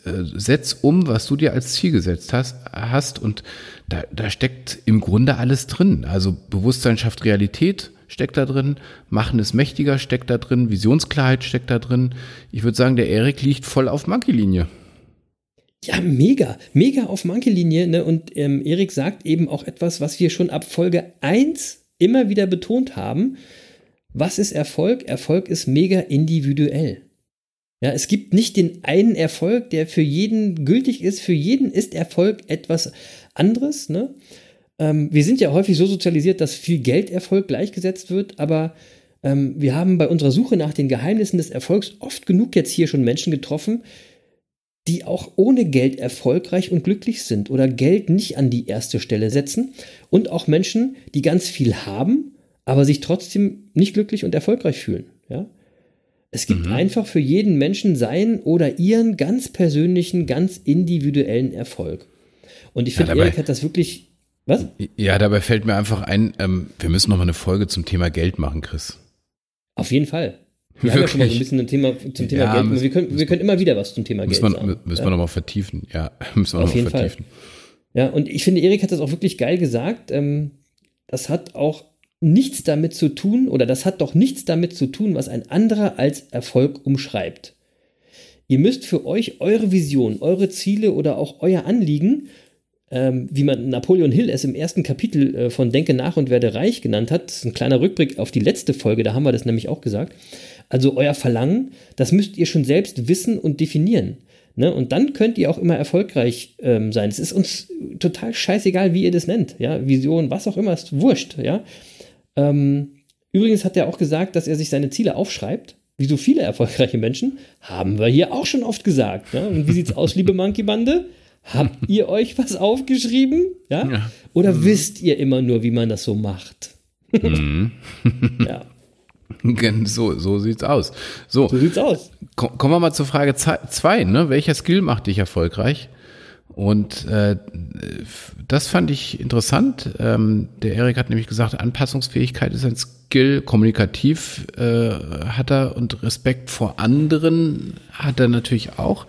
äh, setz um, was du dir als Ziel gesetzt hast, hast und da, da steckt im Grunde alles drin. Also Bewusstsein schafft Realität steckt da drin, Machen ist mächtiger steckt da drin, Visionsklarheit steckt da drin. Ich würde sagen, der Erik liegt voll auf Monkey-Linie. Ja, mega, mega auf Monkey-Linie. Ne? Und ähm, Erik sagt eben auch etwas, was wir schon ab Folge 1 immer wieder betont haben. Was ist Erfolg? Erfolg ist mega individuell. Ja, es gibt nicht den einen Erfolg, der für jeden gültig ist. Für jeden ist Erfolg etwas anderes. Ne? Ähm, wir sind ja häufig so sozialisiert, dass viel Geld Erfolg gleichgesetzt wird, aber ähm, wir haben bei unserer Suche nach den Geheimnissen des Erfolgs oft genug jetzt hier schon Menschen getroffen, die auch ohne Geld erfolgreich und glücklich sind oder Geld nicht an die erste Stelle setzen und auch Menschen, die ganz viel haben, aber sich trotzdem nicht glücklich und erfolgreich fühlen. Ja? Es gibt mhm. einfach für jeden Menschen seinen oder ihren ganz persönlichen, ganz individuellen Erfolg. Und ich finde, ja, Erik hat das wirklich. Was? Ja, dabei fällt mir einfach ein, ähm, wir müssen noch mal eine Folge zum Thema Geld machen, Chris. Auf jeden Fall. Wir haben ja schon mal so ein bisschen ein Thema zum Thema ja, Geld. Müssen, wir, können, wir können immer wieder was zum Thema Geld man, sagen. Müssen ja. wir nochmal vertiefen. Ja, müssen wir jeden vertiefen. Fall. Ja, und ich finde, Erik hat das auch wirklich geil gesagt. Ähm, das hat auch nichts damit zu tun, oder das hat doch nichts damit zu tun, was ein anderer als Erfolg umschreibt. Ihr müsst für euch eure Vision, eure Ziele oder auch euer Anliegen ähm, wie man Napoleon Hill es im ersten Kapitel äh, von Denke nach und werde reich genannt hat. Das ist ein kleiner Rückblick auf die letzte Folge, da haben wir das nämlich auch gesagt. Also euer Verlangen, das müsst ihr schon selbst wissen und definieren. Ne? Und dann könnt ihr auch immer erfolgreich ähm, sein. Es ist uns total scheißegal, wie ihr das nennt. Ja? Vision, was auch immer, ist wurscht. Ja? Ähm, übrigens hat er auch gesagt, dass er sich seine Ziele aufschreibt. Wie so viele erfolgreiche Menschen, haben wir hier auch schon oft gesagt. Ne? Und wie sieht's aus, liebe Monkey-Bande? Habt ihr euch was aufgeschrieben? Ja? ja. Oder mhm. wisst ihr immer nur, wie man das so macht? Mhm. ja. So, so sieht's aus. So, so sieht's aus. Kommen wir mal zur Frage 2. Ne? Welcher Skill macht dich erfolgreich? Und äh, das fand ich interessant. Ähm, der Erik hat nämlich gesagt, Anpassungsfähigkeit ist ein Skill, kommunikativ äh, hat er und Respekt vor anderen hat er natürlich auch.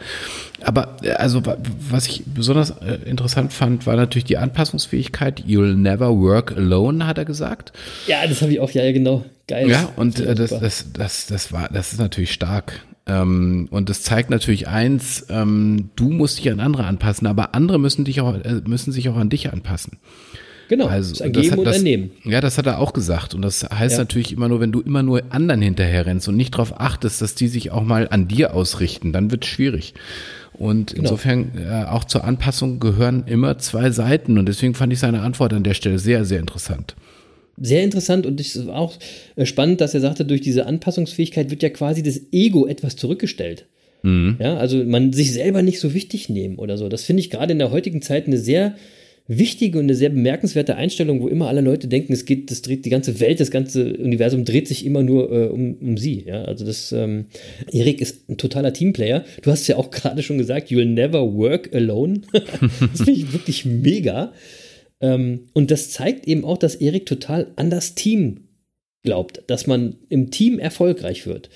Aber äh, also was ich besonders äh, interessant fand, war natürlich die Anpassungsfähigkeit. You'll never work alone, hat er gesagt. Ja, das habe ich auch, ja, genau. Geil. Ja, und äh, das, das, das, das war, das ist natürlich stark. Ähm, und das zeigt natürlich eins, ähm, du musst dich an andere anpassen, aber andere müssen dich auch, äh, müssen sich auch an dich anpassen. Genau, also, das Geben hat, Nehmen. Ja, das hat er auch gesagt. Und das heißt ja. natürlich immer nur, wenn du immer nur anderen hinterher rennst und nicht darauf achtest, dass die sich auch mal an dir ausrichten, dann wird es schwierig. Und genau. insofern äh, auch zur Anpassung gehören immer zwei Seiten. Und deswegen fand ich seine Antwort an der Stelle sehr, sehr interessant sehr interessant und es war auch äh, spannend, dass er sagte, durch diese Anpassungsfähigkeit wird ja quasi das Ego etwas zurückgestellt. Mhm. Ja, also man sich selber nicht so wichtig nehmen oder so. Das finde ich gerade in der heutigen Zeit eine sehr wichtige und eine sehr bemerkenswerte Einstellung, wo immer alle Leute denken, es geht, das dreht die ganze Welt, das ganze Universum dreht sich immer nur äh, um, um sie. Ja, also das, ähm, Erik ist ein totaler Teamplayer. Du hast ja auch gerade schon gesagt, you'll never work alone. das finde ich wirklich mega. Ähm, und das zeigt eben auch, dass Erik total an das Team glaubt, dass man im Team erfolgreich wird.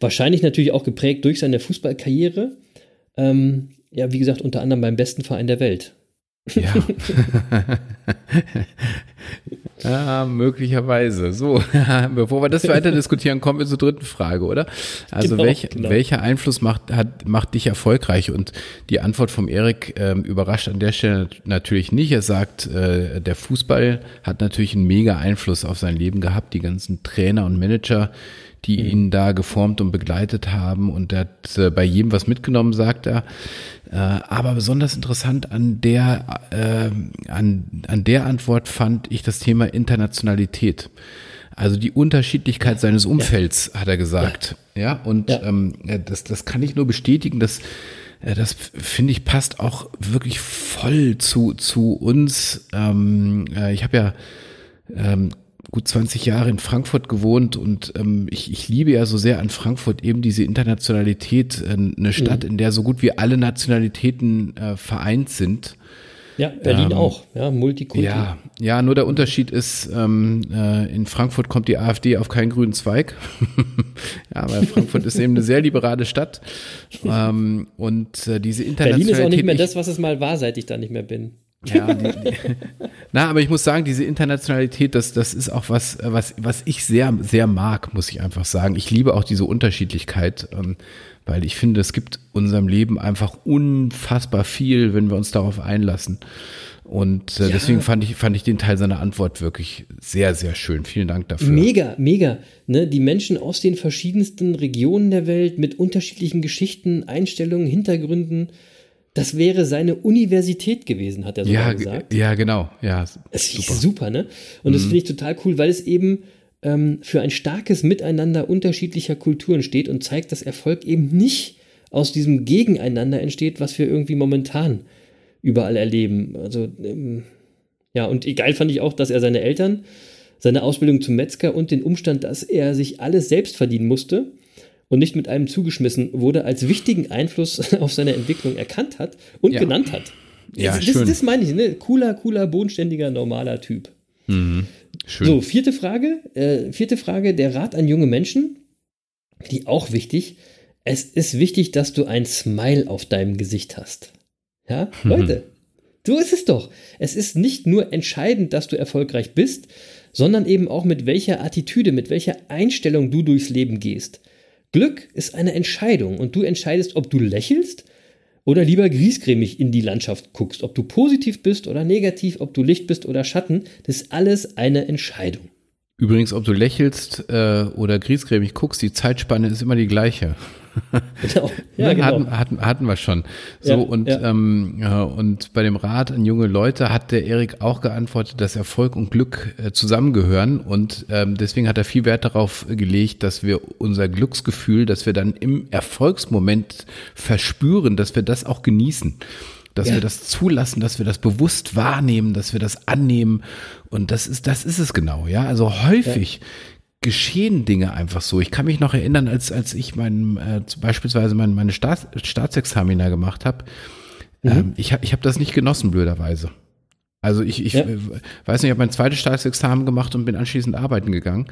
Wahrscheinlich natürlich auch geprägt durch seine Fußballkarriere. Ähm, ja, wie gesagt, unter anderem beim besten Verein der Welt. Ja. ja, möglicherweise. So, bevor wir das weiter diskutieren, kommen wir zur dritten Frage, oder? Also genau, welch, genau. welcher Einfluss macht, hat, macht dich erfolgreich? Und die Antwort vom Erik ähm, überrascht an der Stelle natürlich nicht. Er sagt, äh, der Fußball hat natürlich einen mega Einfluss auf sein Leben gehabt. Die ganzen Trainer und Manager, die mhm. ihn da geformt und begleitet haben. Und er hat äh, bei jedem was mitgenommen, sagt er. Äh, aber besonders interessant an der, äh, an, an der Antwort fand ich das Thema Internationalität. Also die Unterschiedlichkeit seines Umfelds, ja. hat er gesagt. Ja, ja und ja. Ähm, das, das kann ich nur bestätigen, dass äh, das finde ich passt auch wirklich voll zu, zu uns. Ähm, äh, ich habe ja ähm, gut 20 Jahre in Frankfurt gewohnt und ähm, ich, ich liebe ja so sehr an Frankfurt eben diese Internationalität, äh, eine Stadt, mhm. in der so gut wie alle Nationalitäten äh, vereint sind. Ja, Berlin ähm, auch, ja, Multikulti. Ja, ja, nur der Unterschied ist, ähm, äh, in Frankfurt kommt die AfD auf keinen grünen Zweig. ja, weil Frankfurt ist eben eine sehr liberale Stadt. Ähm, und äh, diese Internationalität. Berlin ist auch nicht mehr das, was es mal war, seit ich da nicht mehr bin. Ja, die, die, na, aber ich muss sagen, diese Internationalität, das, das ist auch was, was, was ich sehr, sehr mag, muss ich einfach sagen. Ich liebe auch diese Unterschiedlichkeit, ähm, weil ich finde, es gibt unserem Leben einfach unfassbar viel, wenn wir uns darauf einlassen. Und äh, ja. deswegen fand ich, fand ich den Teil seiner Antwort wirklich sehr, sehr schön. Vielen Dank dafür. Mega, mega. Ne, die Menschen aus den verschiedensten Regionen der Welt mit unterschiedlichen Geschichten, Einstellungen, Hintergründen das wäre seine Universität gewesen, hat er so ja, gesagt. Ja, genau. Ja, das super. ist super, ne? Und mhm. das finde ich total cool, weil es eben ähm, für ein starkes Miteinander unterschiedlicher Kulturen steht und zeigt, dass Erfolg eben nicht aus diesem Gegeneinander entsteht, was wir irgendwie momentan überall erleben. Also, ähm, ja, und geil fand ich auch, dass er seine Eltern, seine Ausbildung zum Metzger und den Umstand, dass er sich alles selbst verdienen musste, und nicht mit einem zugeschmissen wurde, als wichtigen Einfluss auf seine Entwicklung erkannt hat und ja. genannt hat. Ja, das, schön. das meine ich, ne? Cooler, cooler, bodenständiger, normaler Typ. Mhm. Schön. So, vierte Frage. Äh, vierte Frage, der Rat an junge Menschen, die auch wichtig. Es ist wichtig, dass du ein Smile auf deinem Gesicht hast. Ja, mhm. Leute, so ist es doch. Es ist nicht nur entscheidend, dass du erfolgreich bist, sondern eben auch mit welcher Attitüde, mit welcher Einstellung du durchs Leben gehst. Glück ist eine Entscheidung und du entscheidest, ob du lächelst oder lieber griesgrämig in die Landschaft guckst. Ob du positiv bist oder negativ, ob du Licht bist oder Schatten, das ist alles eine Entscheidung. Übrigens, ob du lächelst äh, oder griesgrämig guckst, die Zeitspanne ist immer die gleiche. Genau. Ja, genau. Hatten, hatten, hatten wir schon. So, ja, und, ja. Ähm, ja, und bei dem Rat an junge Leute hat der Erik auch geantwortet, dass Erfolg und Glück äh, zusammengehören. Und ähm, deswegen hat er viel Wert darauf gelegt, dass wir unser Glücksgefühl, dass wir dann im Erfolgsmoment verspüren, dass wir das auch genießen dass ja. wir das zulassen, dass wir das bewusst wahrnehmen, dass wir das annehmen. Und das ist, das ist es genau, ja. Also häufig ja geschehen Dinge einfach so. Ich kann mich noch erinnern, als, als ich mein, äh, beispielsweise mein, meine Staats, Staatsexamina gemacht habe. Mhm. Ähm, ich habe ich hab das nicht genossen, blöderweise. Also ich, ich ja. Weiß nicht, ich habe mein zweites Staatsexamen gemacht und bin anschließend arbeiten gegangen.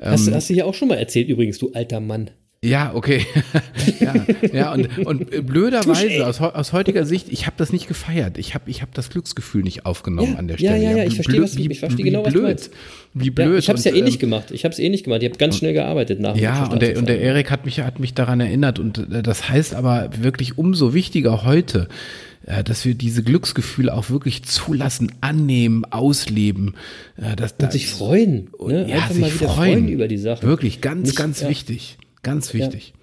Hast, ähm, hast du ja auch schon mal erzählt übrigens, du alter Mann. Ja, okay. ja, ja, und, und blöderweise aus, aus heutiger Sicht, ich habe das nicht gefeiert. Ich habe ich hab das Glücksgefühl nicht aufgenommen ja, an der Stelle. Ja, ja, ja, ich verstehe, was, ich verstehe genau, blöd, was du meinst. Wie blöd. Ja, ich habe es ja eh nicht gemacht. Ich habe es eh nicht gemacht. Ich habe ganz schnell gearbeitet nach. Ja, und der, und der Erik hat mich, hat mich daran erinnert. Und äh, das heißt aber wirklich umso wichtiger heute, äh, dass wir diese Glücksgefühle auch wirklich zulassen, annehmen, ausleben. Äh, dass, und sich freuen. Ne? Ja, Einfach sich mal wieder freuen. freuen über die Sache. Wirklich, ganz, Nicht, ganz ja. wichtig. Ganz wichtig. Ja.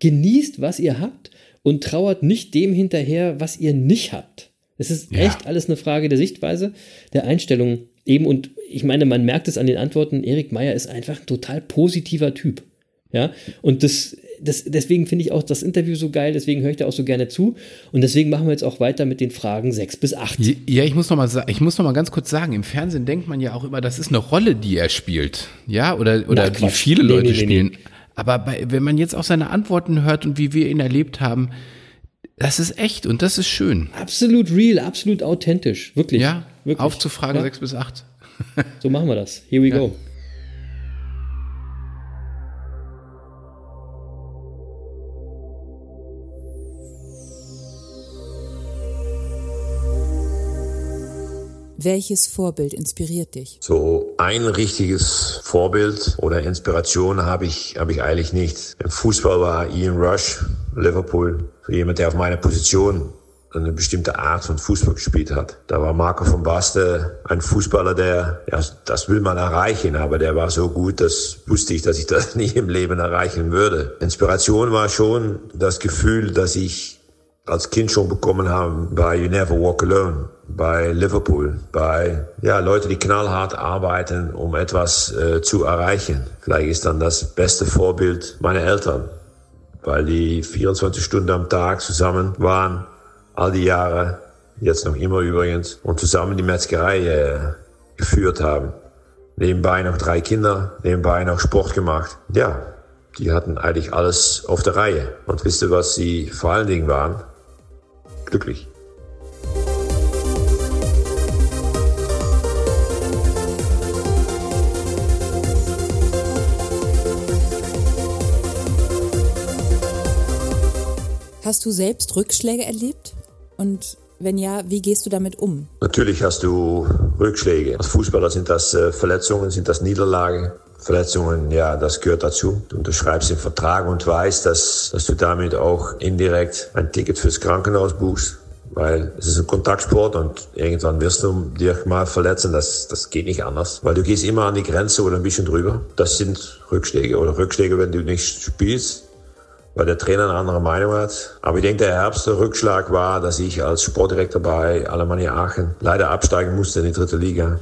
Genießt, was ihr habt und trauert nicht dem hinterher, was ihr nicht habt. Es ist ja. echt alles eine Frage der Sichtweise, der Einstellung eben. Und ich meine, man merkt es an den Antworten. Erik Meyer ist einfach ein total positiver Typ. Ja, und das, das, deswegen finde ich auch das Interview so geil, deswegen höre ich da auch so gerne zu. Und deswegen machen wir jetzt auch weiter mit den Fragen 6 bis 8. Ja, ich muss noch mal, ich muss noch mal ganz kurz sagen, im Fernsehen denkt man ja auch immer, das ist eine Rolle, die er spielt. Ja, oder, oder Na, wie viele nee, Leute nee, nee, spielen. Aber bei, wenn man jetzt auch seine Antworten hört und wie wir ihn erlebt haben, das ist echt und das ist schön. Absolut real, absolut authentisch. Wirklich. Ja, wirklich. auf zu Frage ja. 6 bis 8. so machen wir das. Here we ja. go. Welches Vorbild inspiriert dich? So ein richtiges Vorbild oder Inspiration habe ich, habe ich eigentlich nicht. Im Fußball war Ian Rush, Liverpool, jemand, der auf meiner Position eine bestimmte Art von Fußball gespielt hat. Da war Marco von Basten ein Fußballer, der, ja, das will man erreichen, aber der war so gut, das wusste ich, dass ich das nie im Leben erreichen würde. Inspiration war schon das Gefühl, dass ich als Kind schon bekommen habe bei You Never Walk Alone bei Liverpool, bei ja, Leute, die knallhart arbeiten, um etwas äh, zu erreichen. Vielleicht ist dann das beste Vorbild meine Eltern. weil die 24 Stunden am Tag zusammen waren, all die Jahre, jetzt noch immer übrigens, und zusammen die Metzgerei äh, geführt haben. Nebenbei noch drei Kinder, nebenbei noch Sport gemacht. Ja, die hatten eigentlich alles auf der Reihe. Und wisst ihr, was sie vor allen Dingen waren? Glücklich. Hast du selbst Rückschläge erlebt? Und wenn ja, wie gehst du damit um? Natürlich hast du Rückschläge. Als Fußballer sind das äh, Verletzungen, sind das Niederlagen. Verletzungen, ja, das gehört dazu. Du unterschreibst den Vertrag und weißt, dass, dass du damit auch indirekt ein Ticket fürs Krankenhaus buchst. Weil es ist ein Kontaktsport und irgendwann wirst du dich mal verletzen. Das, das geht nicht anders. Weil du gehst immer an die Grenze oder ein bisschen drüber. Das sind Rückschläge. Oder Rückschläge, wenn du nicht spielst weil der Trainer eine andere Meinung hat. Aber ich denke, der Herbst Rückschlag war, dass ich als Sportdirektor bei Alemannia Aachen leider absteigen musste in die dritte Liga,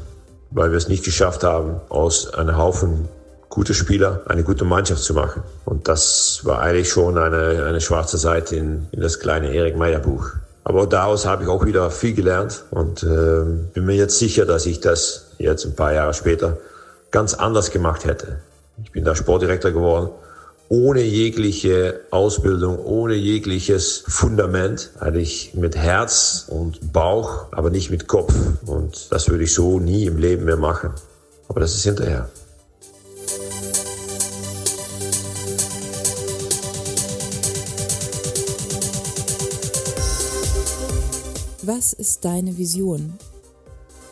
weil wir es nicht geschafft haben, aus einem Haufen gute Spieler eine gute Mannschaft zu machen. Und das war eigentlich schon eine, eine schwarze Seite in, in das kleine Erik Meyer Buch. Aber daraus habe ich auch wieder viel gelernt und äh, bin mir jetzt sicher, dass ich das jetzt ein paar Jahre später ganz anders gemacht hätte. Ich bin da Sportdirektor geworden ohne jegliche Ausbildung, ohne jegliches Fundament, eigentlich mit Herz und Bauch, aber nicht mit Kopf. Und das würde ich so nie im Leben mehr machen. Aber das ist hinterher. Was ist deine Vision?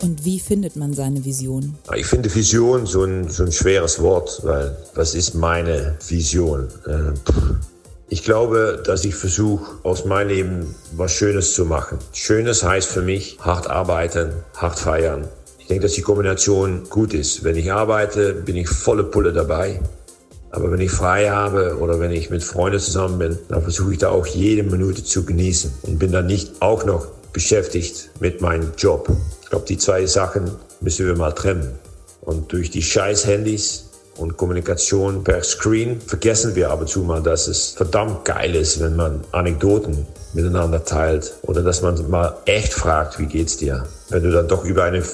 Und wie findet man seine Vision? Ich finde Vision so ein, so ein schweres Wort, weil was ist meine Vision? Äh, ich glaube, dass ich versuche, aus meinem Leben was Schönes zu machen. Schönes heißt für mich hart arbeiten, hart feiern. Ich denke, dass die Kombination gut ist. Wenn ich arbeite, bin ich volle Pulle dabei. Aber wenn ich frei habe oder wenn ich mit Freunden zusammen bin, dann versuche ich da auch jede Minute zu genießen und bin dann nicht auch noch beschäftigt mit meinem Job. Ich glaube, die zwei Sachen müssen wir mal trennen. Und durch die scheiß Handys und Kommunikation per Screen vergessen wir ab und zu mal, dass es verdammt geil ist, wenn man Anekdoten miteinander teilt oder dass man mal echt fragt, wie geht's dir? Wenn du dann doch über eine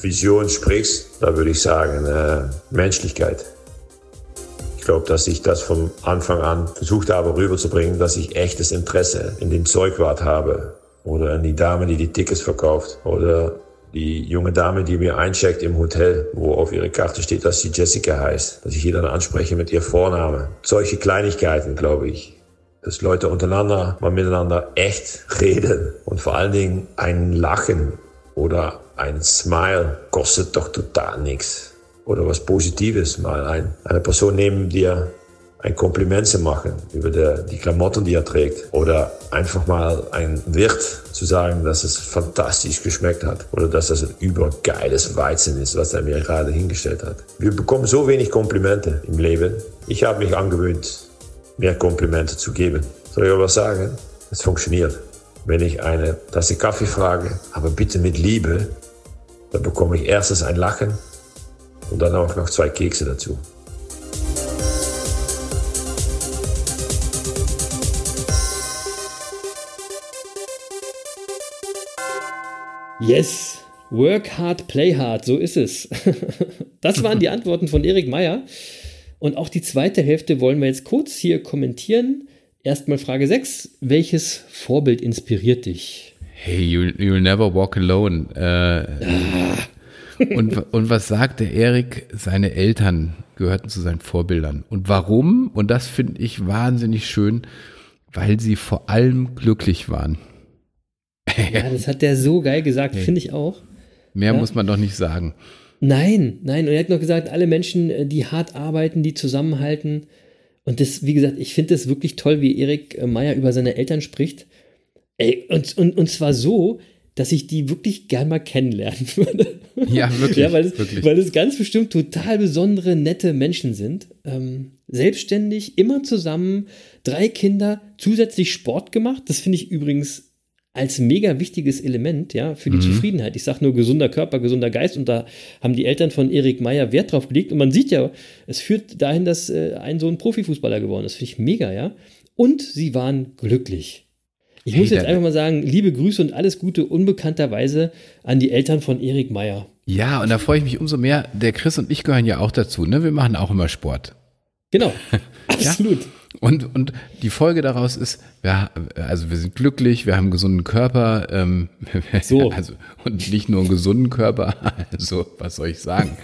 Vision sprichst, da würde ich sagen, äh, Menschlichkeit. Ich glaube, dass ich das vom Anfang an versucht habe rüberzubringen, dass ich echtes Interesse in den Zeugwart habe oder an die Dame, die die Tickets verkauft oder die junge Dame, die mir eincheckt im Hotel, wo auf ihrer Karte steht, dass sie Jessica heißt, dass ich dann anspreche mit ihr Vorname. Solche Kleinigkeiten, glaube ich. Dass Leute untereinander mal miteinander echt reden und vor allen Dingen ein Lachen oder ein Smile kostet doch total nichts. Oder was Positives, mal ein, eine Person neben dir ein Kompliment zu machen über der, die Klamotten, die er trägt. Oder einfach mal ein Wirt zu sagen, dass es fantastisch geschmeckt hat. Oder dass das ein übergeiles Weizen ist, was er mir gerade hingestellt hat. Wir bekommen so wenig Komplimente im Leben. Ich habe mich angewöhnt, mehr Komplimente zu geben. Soll ich aber sagen? Es funktioniert. Wenn ich eine Tasse Kaffee frage, aber bitte mit Liebe, dann bekomme ich erstens ein Lachen und dann auch noch zwei Kekse dazu. Yes, work hard, play hard, so ist es. Das waren die Antworten von Erik Meyer. Und auch die zweite Hälfte wollen wir jetzt kurz hier kommentieren. Erstmal Frage 6. Welches Vorbild inspiriert dich? Hey, you, you'll never walk alone. Äh, ah. und, und was sagt der Erik? Seine Eltern gehörten zu seinen Vorbildern. Und warum? Und das finde ich wahnsinnig schön, weil sie vor allem glücklich waren. Ja, das hat der so geil gesagt, finde ich auch. Mehr ja. muss man doch nicht sagen. Nein, nein. Und er hat noch gesagt, alle Menschen, äh, die hart arbeiten, die zusammenhalten. Und das, wie gesagt, ich finde es wirklich toll, wie Erik äh, Meyer über seine Eltern spricht. Ey, und, und, und zwar so, dass ich die wirklich gern mal kennenlernen würde. Ja, wirklich. ja, weil, es, wirklich. weil es ganz bestimmt total besondere, nette Menschen sind. Ähm, selbstständig, immer zusammen, drei Kinder, zusätzlich Sport gemacht. Das finde ich übrigens als mega wichtiges Element, ja, für die mhm. Zufriedenheit. Ich sage nur gesunder Körper, gesunder Geist und da haben die Eltern von Erik Meyer Wert drauf gelegt und man sieht ja, es führt dahin, dass äh, ein Sohn Profifußballer geworden ist. Finde ich mega, ja. und sie waren glücklich. Ich Hey, muss jetzt einfach mal sagen, liebe Grüße und alles Gute unbekannterweise an die Eltern von Erik Meyer. Ja, und da freue ich mich umso mehr. Der Chris und ich gehören ja auch dazu. Ne? Wir machen auch immer Sport. Genau, absolut. Und, und die Folge daraus ist, wir, also wir sind glücklich, wir haben einen gesunden Körper, ähm, So. also, und nicht nur einen gesunden Körper, also was soll ich sagen?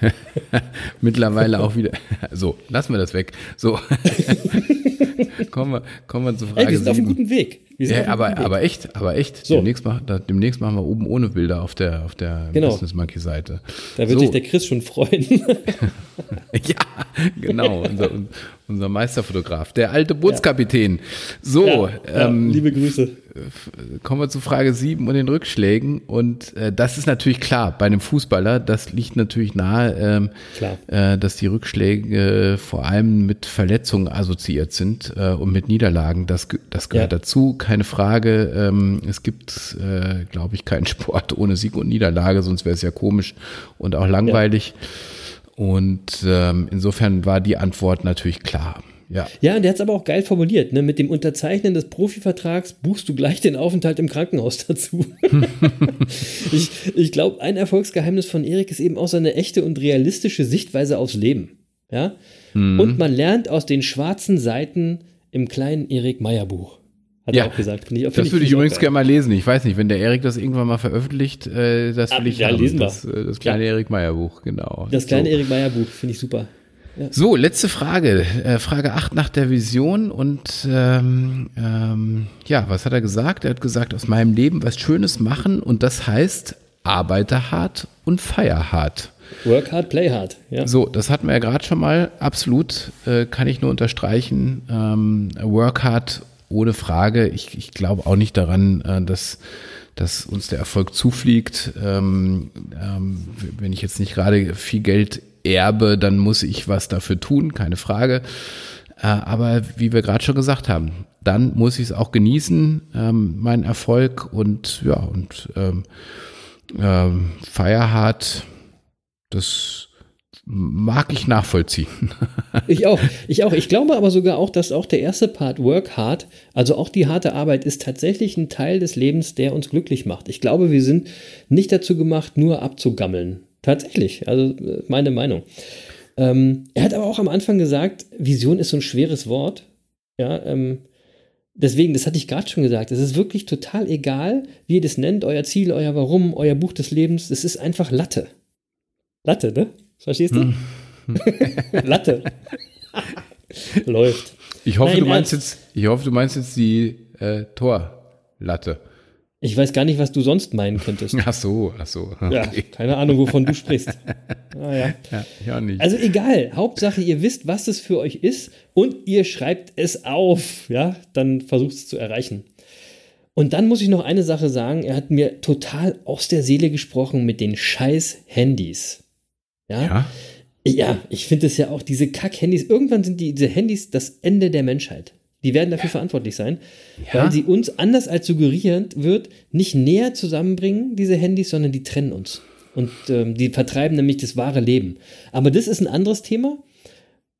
Mittlerweile auch wieder, so, lassen wir das weg. So, kommen wir, kommen wir zur Frage Ey, wir sind auf einem guten Weg. Ja, aber, Weg. aber echt, aber echt. So. Demnächst, mach, da, demnächst machen wir oben ohne Bilder auf der, auf der Genau. Business Monkey Seite. da wird so. sich der Chris schon freuen. Ja, genau, unser, unser Meisterfotograf, der alte Bootskapitän. So, ja, ähm, liebe Grüße. Kommen wir zu Frage 7 und den Rückschlägen. Und äh, das ist natürlich klar, bei einem Fußballer, das liegt natürlich nahe, ähm, äh, dass die Rückschläge vor allem mit Verletzungen assoziiert sind äh, und mit Niederlagen. Das, das gehört Ja. dazu, keine Frage. Ähm, es gibt, äh, glaube ich, keinen Sport ohne Sieg und Niederlage, sonst wäre es ja komisch und auch langweilig. Und ähm, insofern war die Antwort natürlich klar. Ja. Ja, und der hat es aber auch geil formuliert. Ne? Mit dem Unterzeichnen des Profivertrags buchst du gleich den Aufenthalt im Krankenhaus dazu. ich ich glaube, ein Erfolgsgeheimnis von Erik ist eben auch seine echte und realistische Sichtweise aufs Leben. Ja? Mhm. Und man lernt aus den schwarzen Seiten im kleinen Erik Meyer Buch. Hat Ja, er auch gesagt. Ich, Das würde ich find auch übrigens gerne mal lesen. Ich weiß nicht, wenn der Erik das irgendwann mal veröffentlicht, äh, das will Ah, ich ja, haben. lesen wir. Das, äh, das kleine Erik Meyer Buch, genau. Das kleine so. Erik Meyer Buch finde ich super. So, letzte Frage. Äh, Frage 8 nach der Vision. Und ähm, ähm, ja, was hat er gesagt? Er hat gesagt, aus meinem Leben was Schönes machen und das heißt, arbeite hart und feier hart. Work hard, play hard. Ja. So, das hatten wir ja gerade schon mal. Absolut, äh, kann ich nur unterstreichen. Ähm, work hard, ohne Frage. Ich, ich glaube auch nicht daran, äh, dass, dass uns der Erfolg zufliegt. Ähm, ähm, wenn ich jetzt nicht gerade viel Geld erbe, dann muss ich was dafür tun, keine Frage. Äh, aber wie wir gerade schon gesagt haben, dann muss ich es auch genießen, ähm, meinen Erfolg und ja, und ähm, ähm, Feierhart, das mag ich nachvollziehen. Ich auch. Ich auch. Ich glaube aber sogar auch, dass auch der erste Part, Work Hard, also auch die harte Arbeit, ist tatsächlich ein Teil des Lebens, der uns glücklich macht. Ich glaube, wir sind nicht dazu gemacht, nur abzugammeln. Tatsächlich. Also meine Meinung. Ähm, er hat aber auch am Anfang gesagt, Vision ist so ein schweres Wort. Ja, ähm, deswegen, das hatte ich gerade schon gesagt, es ist wirklich total egal, wie ihr das nennt, euer Ziel, euer Warum, euer Buch des Lebens. Es ist einfach Latte. Latte, ne? Verstehst du? Latte. Läuft. Ich hoffe, Nein, du meinst jetzt, ich hoffe, du meinst jetzt die äh, Torlatte. Ich weiß gar nicht, was du sonst meinen könntest. Ach so, ach so. Ja, Okay. keine Ahnung, wovon du sprichst. Ah, ja. Ja, ja nicht. Also egal, Hauptsache ihr wisst, was es für euch ist und ihr schreibt es auf, ja, dann versucht es zu erreichen. Und dann muss ich noch eine Sache sagen, er hat mir total aus der Seele gesprochen mit den scheiß Handys. Ja, ja, ja ich finde es ja auch, diese Kack-Handys, irgendwann sind die, diese Handys das Ende der Menschheit. Die werden dafür verantwortlich sein, Ja. weil sie uns, anders als suggeriert wird, nicht näher zusammenbringen, diese Handys, sondern die trennen uns. Und ähm, die vertreiben nämlich das wahre Leben. Aber das ist ein anderes Thema,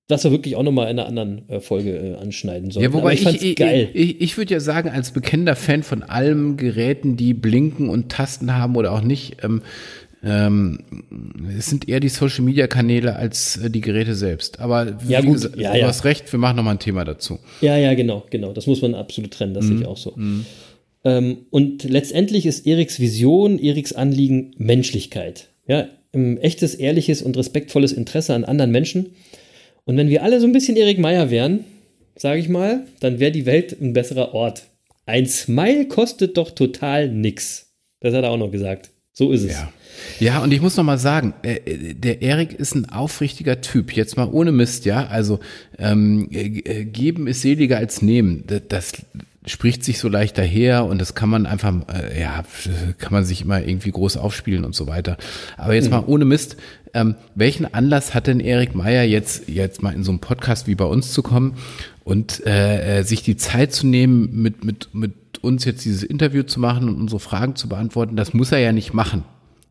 das wir wirklich auch nochmal in einer anderen äh, Folge äh, anschneiden sollen. ja, wobei ich, fand's ich, geil. ich, ich würde ja sagen, als bekennender Fan von allen Geräten, die blinken und Tasten haben oder auch nicht, ähm, ähm, es sind eher die Social Media Kanäle als äh, die Geräte selbst. Aber Ja, gut, gesagt, ja, du ja. hast recht, wir machen nochmal ein Thema dazu. Ja, ja, genau, genau. Das muss man absolut trennen, das sehe ich auch so. Ähm, und letztendlich ist Eriks Vision, Eriks Anliegen Menschlichkeit. Ja, ein echtes, ehrliches und respektvolles Interesse an anderen Menschen. Und wenn wir alle so ein bisschen Erik Meyer wären, sage ich mal, dann wäre die Welt ein besserer Ort. Ein Smile kostet doch total nix. Das hat er auch noch gesagt. So ist es. Ja. Ja, und ich muss noch mal sagen, äh, der Erik ist ein aufrichtiger Typ. Jetzt mal ohne Mist, ja. Also ähm, äh, äh, geben ist seliger als nehmen. Das, das spricht sich so leicht daher und das kann man einfach, äh, ja, kann man sich immer irgendwie groß aufspielen und so weiter. Aber jetzt mal ohne Mist, ähm, welchen Anlass hat denn Erik Meyer jetzt jetzt mal in so einem Podcast wie bei uns zu kommen und äh, äh, sich die Zeit zu nehmen, mit mit mit uns jetzt dieses Interview zu machen und unsere Fragen zu beantworten? Das muss er ja nicht machen.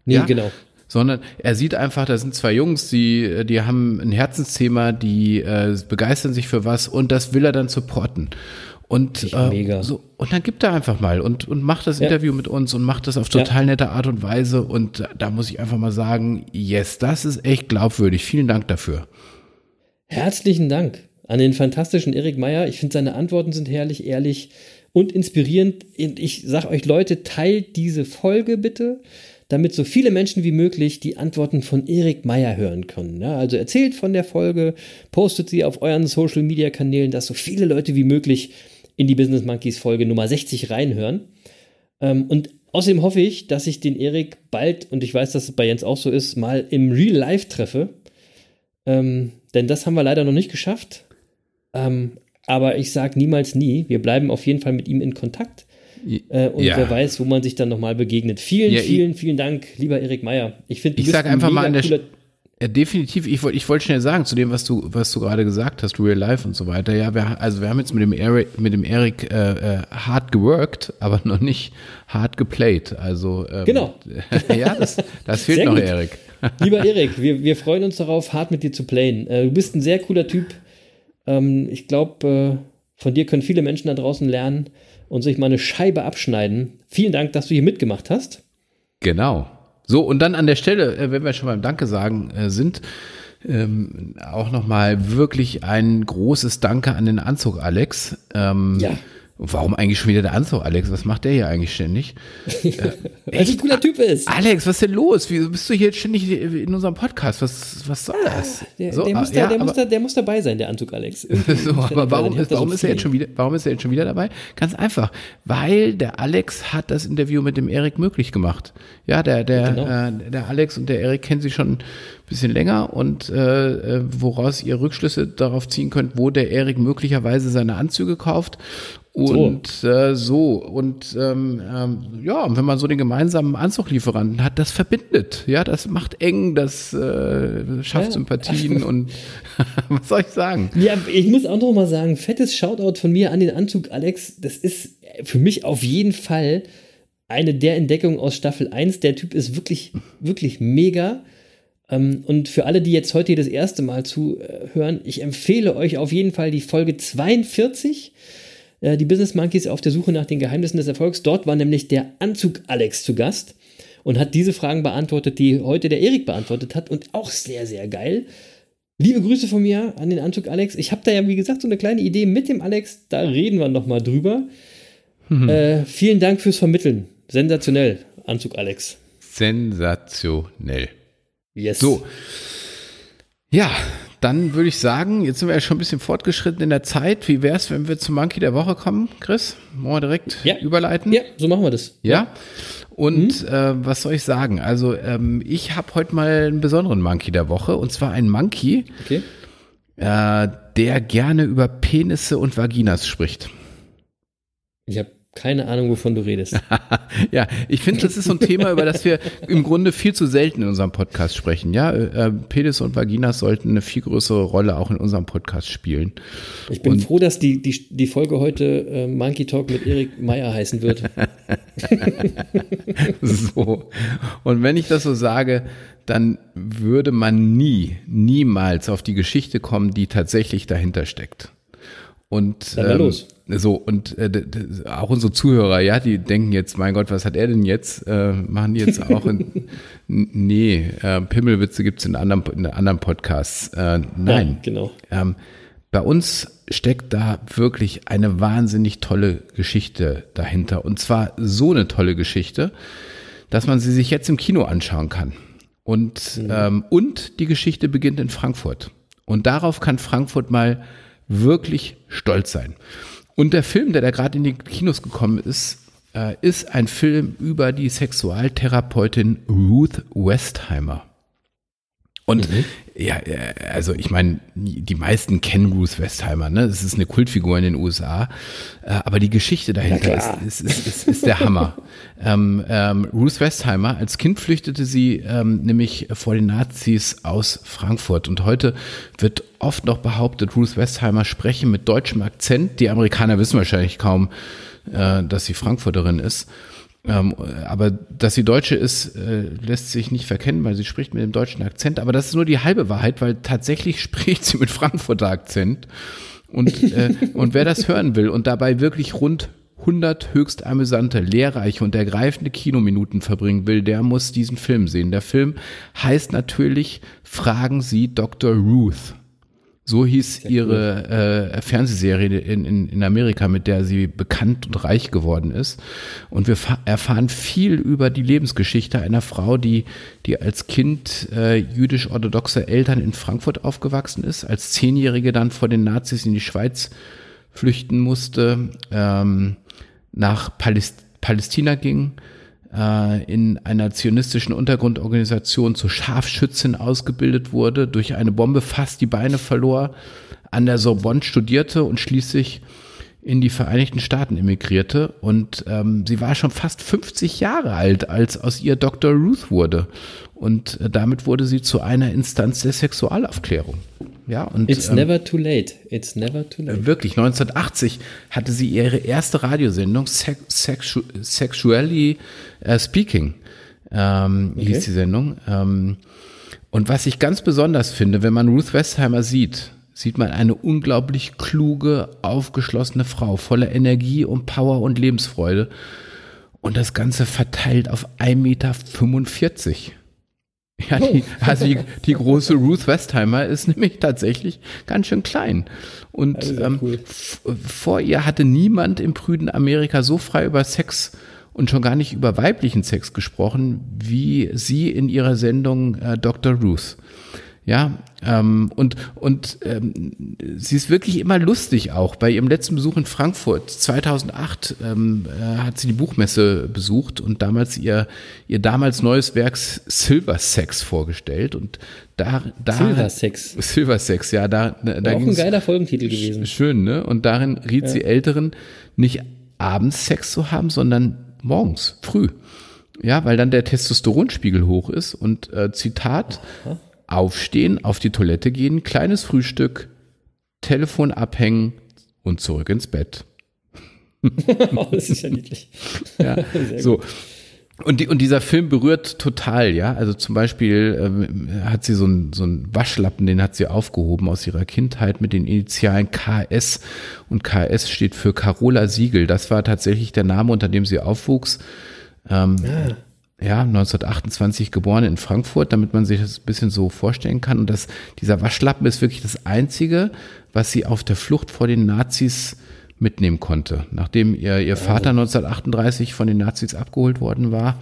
Nee, Ja? genau. sondern er sieht einfach, da sind zwei Jungs, die, die haben ein Herzensthema, die äh, begeistern sich für was und das will er dann supporten. Und, äh, mega. so, und dann gibt er einfach mal und, und macht das Ja. Interview mit uns und macht das auf total nette Art und Weise. Und da muss ich einfach mal sagen, yes, das ist echt glaubwürdig. Vielen Dank dafür. Herzlichen Dank an den fantastischen Erik Meyer. Ich finde, seine Antworten sind herrlich, ehrlich und inspirierend. Ich sage euch, Leute, teilt diese Folge bitte, damit so viele Menschen wie möglich die Antworten von Erik Meyer hören können. Ja, also erzählt von der Folge, postet sie auf euren Social Media Kanälen, dass so viele Leute wie möglich in die Business Monkeys Folge Nummer 60 reinhören. Ähm, und außerdem hoffe ich, dass ich den Erik bald, und ich weiß, dass es bei Jens auch so ist, mal im Real Life treffe. Ähm, denn das haben wir leider noch nicht geschafft. Ähm, aber ich sage niemals nie. Wir bleiben auf jeden Fall mit ihm in Kontakt. Äh, und Ja. wer weiß, wo man sich dann nochmal begegnet. Vielen, Ja, ich- vielen, vielen Dank, lieber Erik Meyer. Ich finde, Ich sag ein einfach mal an der cooler- Ja, definitiv. Ich wollte ich wollte schnell sagen zu dem, was du, was du gerade gesagt hast, Real Life und so weiter. Ja, wir, also wir haben jetzt mit dem Eric, mit dem Eric äh, äh, hart geworkt, aber noch nicht hart geplayt. Also ähm, Genau. ja, das, das fehlt Sehr noch, gut. Eric. Lieber Erik, wir, wir freuen uns darauf, hart mit dir zu playen. Äh, du bist ein sehr cooler Typ. Ähm, ich glaube, äh, von dir können viele Menschen da draußen lernen und sich mal eine Scheibe abschneiden. Vielen Dank, dass du hier mitgemacht hast. Genau. So, und dann an der Stelle, äh, wenn wir schon beim Danke sagen äh, sind, ähm, auch nochmal wirklich ein großes Danke an den Anzug, Alex. Ähm, Ja. Warum eigentlich schon wieder der Anzug, Alex? Was macht der hier eigentlich ständig? Weil du ein cooler Typ ist. Alex, was ist denn los? Wieso bist du hier jetzt ständig in unserem Podcast? Was, was soll das? Der, so, der, muss, da, ja, der, muss, aber, da, der muss dabei sein, der Anzug, Alex. so, aber warum, ist, so warum, ist er jetzt schon wieder, warum ist er jetzt schon wieder dabei? Ganz einfach, weil der Alex hat das Interview mit dem Erik möglich gemacht. Ja, der, der, Genau. äh, der Alex und der Erik kennen sich schon ein bisschen länger und äh, äh, woraus ihr Rückschlüsse darauf ziehen könnt, wo der Erik möglicherweise seine Anzüge kauft. Und so, äh, so. und ähm, ähm, ja, wenn man so den gemeinsamen Anzuglieferanten hat, das verbindet, ja, das macht eng, das äh, schafft Ja. Sympathien und was soll ich sagen? Ja, ich muss auch noch mal sagen, fettes Shoutout von mir an den Anzug, Alex. Das ist für mich auf jeden Fall eine der Entdeckungen aus Staffel 1. Der Typ ist wirklich, wirklich mega. Ähm, Und für alle, die jetzt heute hier das erste Mal zuhören, ich empfehle euch auf jeden Fall die Folge 42. äh, Die Business Monkeys auf der Suche nach den Geheimnissen des Erfolgs. Dort war nämlich der Anzug Alex zu Gast und hat diese Fragen beantwortet, die heute der Erik beantwortet hat. Und auch sehr, sehr geil. Liebe Grüße von mir an den Anzug Alex. Ich habe da ja, wie gesagt, so eine kleine Idee mit dem Alex. Da reden wir nochmal drüber. Äh, vielen Dank fürs Vermitteln. Sensationell, Anzug Alex. Sensationell. Yes. So. Ja, dann würde ich sagen, jetzt sind wir ja schon ein bisschen fortgeschritten in der Zeit. Wie wäre es, wenn wir zum Monkey der Woche kommen, Chris? Wollen wir direkt Ja. überleiten? Ja, so machen wir das. Ja. Und äh, was soll ich sagen? Also, ähm, ich habe heute mal einen besonderen Monkey der Woche. Und zwar einen Monkey, Okay. äh, der gerne über Penisse und Vaginas spricht. Ich habe keine Ahnung, wovon du redest. Ja, ich finde, das ist so ein Thema, über das wir im Grunde viel zu selten in unserem Podcast sprechen. Ja, äh, Penis und Vaginas sollten eine viel größere Rolle auch in unserem Podcast spielen. Ich bin Und- froh, dass die, die, die Folge heute äh, Monkey Talk mit Erik Meyer heißen wird. So. Und wenn ich das so sage, dann würde man nie, niemals auf die Geschichte kommen, die tatsächlich dahinter steckt. Und los. so und äh, auch unsere Zuhörer, ja, die denken jetzt, mein Gott, was hat er denn jetzt? Äh, machen die jetzt auch in, nee, äh, Pimmelwitze gibt's in anderen in anderen Podcasts. Äh, nein, Ja, genau. ähm, bei uns steckt da wirklich eine wahnsinnig tolle Geschichte dahinter. Und zwar so eine tolle Geschichte, dass man sie sich jetzt im Kino anschauen kann. Und, ähm, und die Geschichte beginnt in Frankfurt. Und darauf kann Frankfurt mal wirklich stolz sein. Und der Film, der da gerade in die Kinos gekommen ist, äh, ist ein Film über die Sexualtherapeutin Ruth Westheimer. Und ja, äh, also ich meine, die meisten kennen Ruth Westheimer, ne? Es ist eine Kultfigur in den USA, äh, aber die Geschichte dahinter ist, ist, ist, ist, ist der Hammer. ähm, ähm, Ruth Westheimer, als Kind flüchtete sie ähm, nämlich vor den Nazis aus Frankfurt und heute wird oft noch behauptet, Ruth Westheimer spreche mit deutschem Akzent. Die Amerikaner wissen wahrscheinlich kaum, äh, dass sie Frankfurterin ist. Ähm, aber dass sie Deutsche ist, äh, lässt sich nicht verkennen, weil sie spricht mit dem deutschen Akzent. Aber das ist nur die halbe Wahrheit, weil tatsächlich spricht sie mit Frankfurter Akzent. Und, äh, und wer das hören will und dabei wirklich rund 100 höchst amüsante, lehrreiche und ergreifende Kinominuten verbringen will, der muss diesen Film sehen. Der Film heißt natürlich Fragen Sie Dr. Ruth. So hieß Sehr ihre äh, Fernsehserie in, in, in Amerika, mit der sie bekannt und reich geworden ist. Und wir erfahren viel über die Lebensgeschichte einer Frau, die, die als Kind äh, jüdisch-orthodoxer Eltern in Frankfurt aufgewachsen ist, als Zehnjährige dann vor den Nazis in die Schweiz flüchten musste, ähm, nach Paläst Palästina ging, in einer zionistischen Untergrundorganisation zur Scharfschützin ausgebildet wurde, durch eine Bombe fast die Beine verlor, an der Sorbonne studierte und schließlich in die Vereinigten Staaten emigrierte. Und ähm, sie war schon fast 50 Jahre alt, als aus ihr Dr. Ruth wurde. Und äh, damit wurde sie zu einer Instanz der Sexualaufklärung. Ja, und, It's ähm, never too late. It's never too late. Wirklich, 1980 hatte sie ihre erste Radiosendung, Sex, Sexu Sexually uh, Speaking, ähm, okay. hieß die Sendung. Ähm, und was ich ganz besonders finde, wenn man Ruth Westheimer sieht, sieht man eine unglaublich kluge, aufgeschlossene Frau, voller Energie und Power und Lebensfreude. Und das Ganze verteilt auf 1,45 Meter. Ja, die, also die, die, große Ruth Westheimer ist nämlich tatsächlich ganz schön klein. Und ähm, cool. vor ihr hatte niemand im prüden Amerika so frei über Sex und schon gar nicht über weiblichen Sex gesprochen, wie sie in ihrer Sendung äh, Dr. Ruth. Ja, ähm, und, und ähm, sie ist wirklich immer lustig auch. Bei ihrem letzten Besuch in Frankfurt 2008 ähm, äh, hat sie die Buchmesse besucht und damals ihr, ihr damals neues Werk Silver Sex vorgestellt. Und da, da Silver Sex. Silver Sex, ja, da, da War auch ein geiler Folgentitel gewesen. Schön, ne? Und darin riet ja. sie Älteren, nicht abends Sex zu haben, sondern morgens, früh. Ja, weil dann der Testosteronspiegel hoch ist und äh, Zitat, Aha aufstehen, auf die Toilette gehen, kleines Frühstück, Telefon abhängen und zurück ins Bett. oh, das ist ja niedlich. ja, so. Und, die, und dieser Film berührt total, ja. Also zum Beispiel ähm, hat sie so einen so einen Waschlappen, den hat sie aufgehoben aus ihrer Kindheit mit den Initialen KS. Und KS steht für Carola Siegel. Das war tatsächlich der Name, unter dem sie aufwuchs. Ähm, ah ja, 1928 geboren in Frankfurt, damit man sich das ein bisschen so vorstellen kann. Und das, dieser Waschlappen ist wirklich das Einzige, was sie auf der Flucht vor den Nazis mitnehmen konnte. Nachdem ihr, ihr Vater 1938 von den Nazis abgeholt worden war,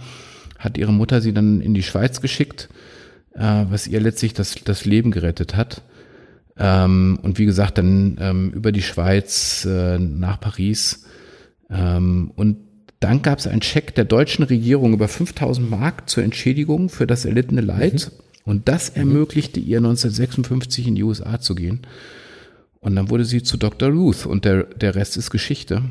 hat ihre Mutter sie dann in die Schweiz geschickt, äh, was ihr letztlich das, das Leben gerettet hat. Ähm, und wie gesagt, dann ähm, über die Schweiz äh, nach Paris. Ähm, und dann gab es einen Scheck der deutschen Regierung über 5000 Mark zur Entschädigung für das erlittene Leid. Mhm. Und das mhm. ermöglichte ihr 1956 in die USA zu gehen. Und dann wurde sie zu Dr. Ruth und der, der Rest ist Geschichte.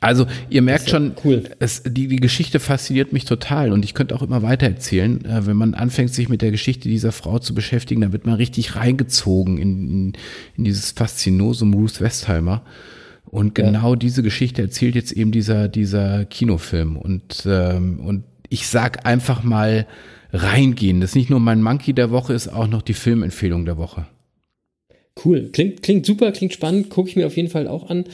Also ihr merkt schon, cool. es, die, die Geschichte fasziniert mich total und ich könnte auch immer weiter erzählen. Äh, wenn man anfängt, sich mit der Geschichte dieser Frau zu beschäftigen, dann wird man richtig reingezogen in, in, in dieses Faszinosum Ruth Westheimer. Und genau ja. diese Geschichte erzählt jetzt eben dieser, dieser Kinofilm. Und, ähm, und ich sag einfach mal reingehen. Das ist nicht nur mein Monkey der Woche, ist auch noch die Filmempfehlung der Woche. Cool. Klingt, klingt super, klingt spannend. Gucke ich mir auf jeden Fall auch an.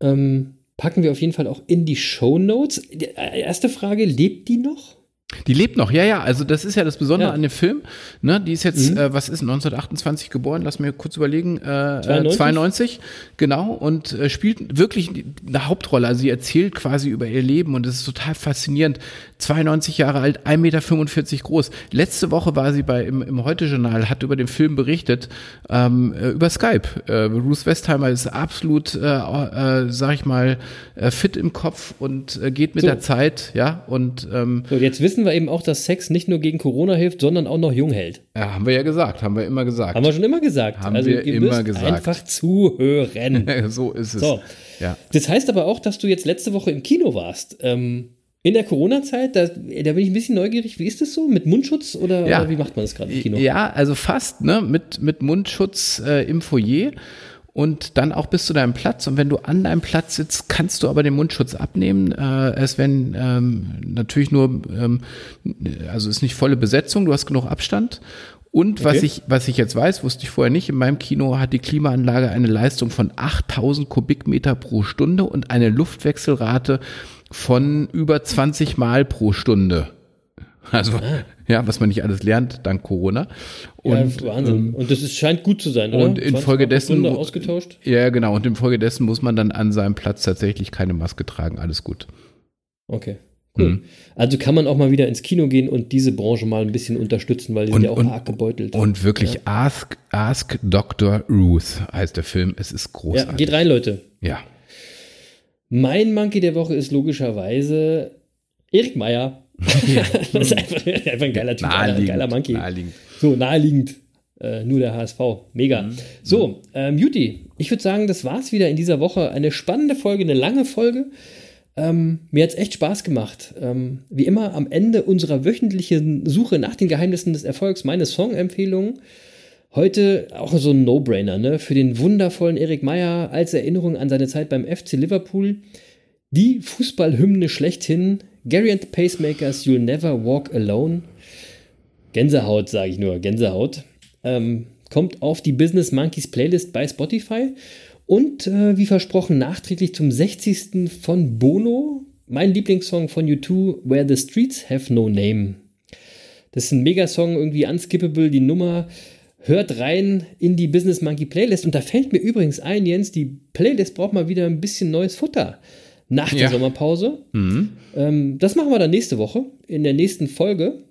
Ähm, packen wir auf jeden Fall auch in die Show Notes. Äh, erste Frage: Lebt die noch? Die lebt noch, ja, ja. Also das ist ja das Besondere ja. an dem Film. Ne? Die ist jetzt, mhm. äh, was ist 1928 geboren? Lass mir kurz überlegen. Äh, 92? 92, genau. Und äh, spielt wirklich eine Hauptrolle. Also sie erzählt quasi über ihr Leben und es ist total faszinierend. 92 Jahre alt, 1,45 Meter groß. Letzte Woche war sie bei im, im Heute-Journal, hat über den Film berichtet, ähm, äh, über Skype. Äh, Ruth Westheimer ist absolut, äh, äh, sag ich mal, äh, fit im Kopf und äh, geht mit so. der Zeit, ja. Und ähm, so, jetzt wissen wir eben auch, dass Sex nicht nur gegen Corona hilft, sondern auch noch jung hält. Ja, haben wir ja gesagt, haben wir immer gesagt. Haben wir schon immer gesagt. Haben also, wir immer gesagt. Einfach zuhören. so ist es. So. Ja. Das heißt aber auch, dass du jetzt letzte Woche im Kino warst. Ähm, in der Corona-Zeit, da, da, bin ich ein bisschen neugierig. Wie ist das so? Mit Mundschutz oder, ja. oder wie macht man das gerade im Kino? Ja, also fast, ne? Mit, mit Mundschutz äh, im Foyer. Und dann auch bis zu deinem Platz. Und wenn du an deinem Platz sitzt, kannst du aber den Mundschutz abnehmen. Äh, es werden ähm, natürlich nur, ähm, also ist nicht volle Besetzung, du hast genug Abstand. Und was Okay. ich, was ich jetzt weiß, wusste ich vorher nicht, in meinem Kino hat die Klimaanlage eine Leistung von 8000 Kubikmeter pro Stunde und eine Luftwechselrate von über 20 Mal pro Stunde. Also, ja, was man nicht alles lernt, dank Corona. Und, ja, Wahnsinn. ähm, und das ist, scheint gut zu sein, oder? und 20 Mal pro infolgedessen- ausgetauscht? ja, genau. Und infolgedessen muss man dann an seinem Platz tatsächlich keine Maske tragen. Alles gut. Okay. Cool. Mhm. Also kann man auch mal wieder ins Kino gehen und diese Branche mal ein bisschen unterstützen, weil die Und- sind ja auch und- arg gebeutelt. Und wirklich Ask, Ask Dr. Ruth heißt der Film. Es ist ja, großartig. geht rein, Leute. Ja. Mein Monkey der Woche ist logischerweise Erik Meyer. das ist einfach, einfach ein geiler Typ, ein geiler Monkey. Naheliegend. So, naheliegend. Äh, nur der HSV. Mega. Mhm. So, ähm, Juti, ich würde sagen, das war's wieder in dieser Woche. Eine spannende Folge, eine lange Folge. Ähm, mir hat's echt Spaß gemacht. Ähm, wie immer am Ende unserer wöchentlichen Suche nach den Geheimnissen des Erfolgs meine Song-Empfehlungen. Heute auch so ein No-Brainer, ne? Für den wundervollen Erik Meyer als Erinnerung an seine Zeit beim FC Liverpool. Die Fußballhymne schlechthin. Gary and the Pacemakers, You'll Never Walk Alone. Gänsehaut, sage ich nur, Gänsehaut. Ähm, kommt auf die Business Monkeys Playlist bei Spotify. Und äh, wie versprochen, nachträglich zum 60. von Bono, mein Lieblingssong von U2, Where the Streets Have No Name. Das ist ein Megasong, irgendwie unskippable, die Nummer. Hört rein in die Business Monkey Playlist. Und da fällt mir übrigens ein, Jens, die Playlist braucht mal wieder ein bisschen neues Futter nach der Ja. Sommerpause. Mhm. Ähm, das machen wir dann nächste Woche, in der nächsten Folge.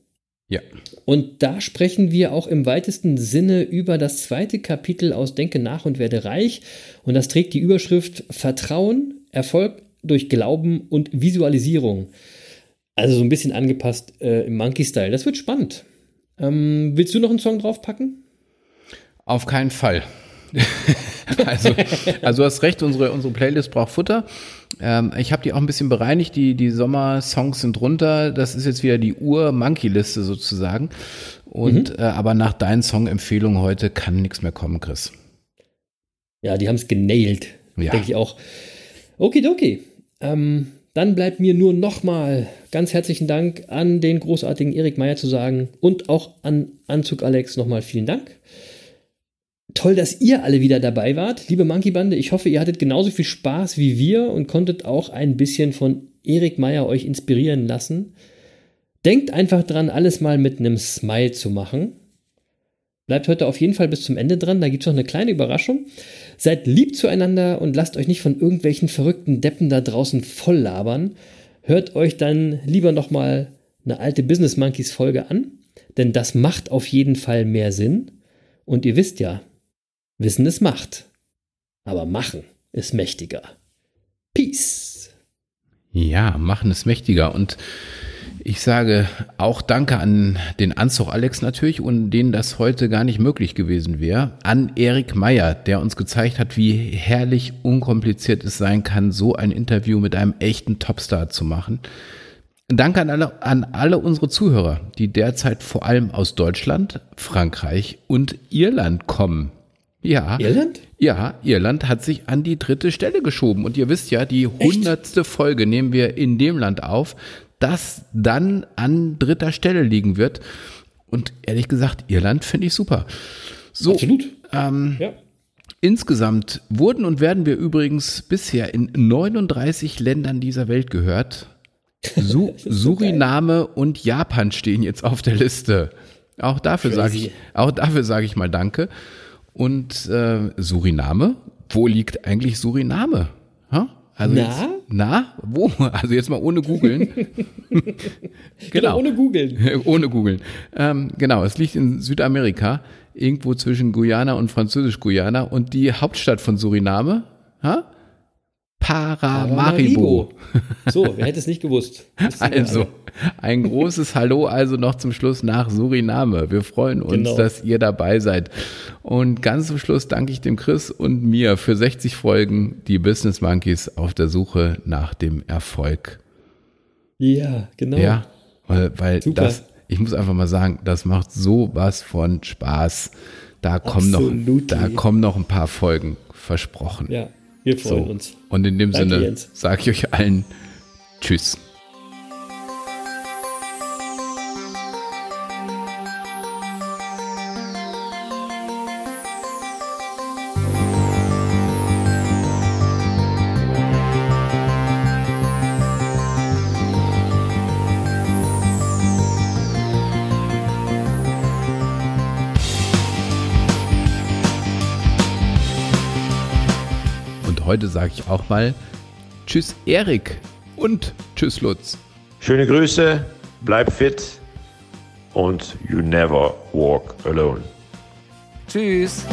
Ja. Und da sprechen wir auch im weitesten Sinne über das zweite Kapitel aus Denke nach und werde reich. Und das trägt die Überschrift Vertrauen, Erfolg durch Glauben und Visualisierung. Also so ein bisschen angepasst äh, im Monkey-Style. Das wird spannend. Ähm, willst du noch einen Song draufpacken? Auf keinen Fall. also, also du hast recht, unsere, unsere Playlist braucht Futter. Ähm, ich habe die auch ein bisschen bereinigt. Die, die Sommersongs sind runter. Das ist jetzt wieder die Ur-Monkey-Liste sozusagen. Und äh, aber nach deinen Song-Empfehlungen heute kann nichts mehr kommen, Chris. Ja, die haben es genailt. Ja. Denke ich auch. Okidoki. Ähm, dann bleibt mir nur nochmal ganz herzlichen Dank an den großartigen Erik Meyer zu sagen und auch an Anzug Alex nochmal vielen Dank. Toll, dass ihr alle wieder dabei wart, liebe Monkey Bande. Ich hoffe, ihr hattet genauso viel Spaß wie wir und konntet auch ein bisschen von Erik Meyer euch inspirieren lassen. Denkt einfach dran, alles mal mit einem Smile zu machen. Bleibt heute auf jeden Fall bis zum Ende dran, da gibt es noch eine kleine Überraschung. Seid lieb zueinander und lasst euch nicht von irgendwelchen verrückten Deppen da draußen voll labern. Hört euch dann lieber nochmal eine alte Business Monkeys Folge an, denn das macht auf jeden Fall mehr Sinn. Und ihr wisst ja, Wissen ist Macht, aber Machen ist mächtiger. Peace. Ja, machen es mächtiger. Und ich sage auch Danke an den Anzug Alex natürlich, ohne den das heute gar nicht möglich gewesen wäre. An Erik Meyer, der uns gezeigt hat, wie herrlich unkompliziert es sein kann, so ein Interview mit einem echten Topstar zu machen. Danke an alle, an alle unsere Zuhörer, die derzeit vor allem aus Deutschland, Frankreich und Irland kommen. Ja. Irland? Ja, Irland hat sich an die dritte Stelle geschoben. Und ihr wisst ja, die hundertste Folge nehmen wir in dem Land auf, das dann an dritter Stelle liegen wird. Und ehrlich gesagt, Irland finde ich super. So, Absolut. Ähm, Ja. insgesamt wurden und werden wir übrigens bisher in 39 Ländern dieser Welt gehört. Su Suriname und Japan stehen jetzt auf der Liste. Auch dafür sage ich, auch dafür sage ich mal Danke. Und äh, Suriname? Wo liegt eigentlich Suriname? Ha? Also Na? Jetzt, na? Wo? Also jetzt mal ohne googeln. Genau, ohne googeln. ohne googeln. Ähm, genau, es liegt in Südamerika, irgendwo zwischen Guyana und Französisch-Guyana. Und die Hauptstadt von Suriname? Ha? Paramaribo. So, wer hätte es nicht gewusst? Also, ein großes Hallo also noch zum Schluss nach Suriname. Wir freuen uns, Genau. dass ihr dabei seid. Und ganz zum Schluss danke ich dem Chris und mir für 60 Folgen, die Business Monkeys auf der Suche nach dem Erfolg. Ja, genau. Ja, weil, weil Super. das, ich muss einfach mal sagen, das macht so was von Spaß. Da kommen, noch, da kommen noch ein paar Folgen versprochen. Ja, wir freuen So. uns. Und in dem Danke, Sinne sage ich euch allen Tschüss. Heute sage ich auch mal Tschüss Erik und Tschüss Lutz. Schöne Grüße, bleib fit und you never walk alone. Tschüss.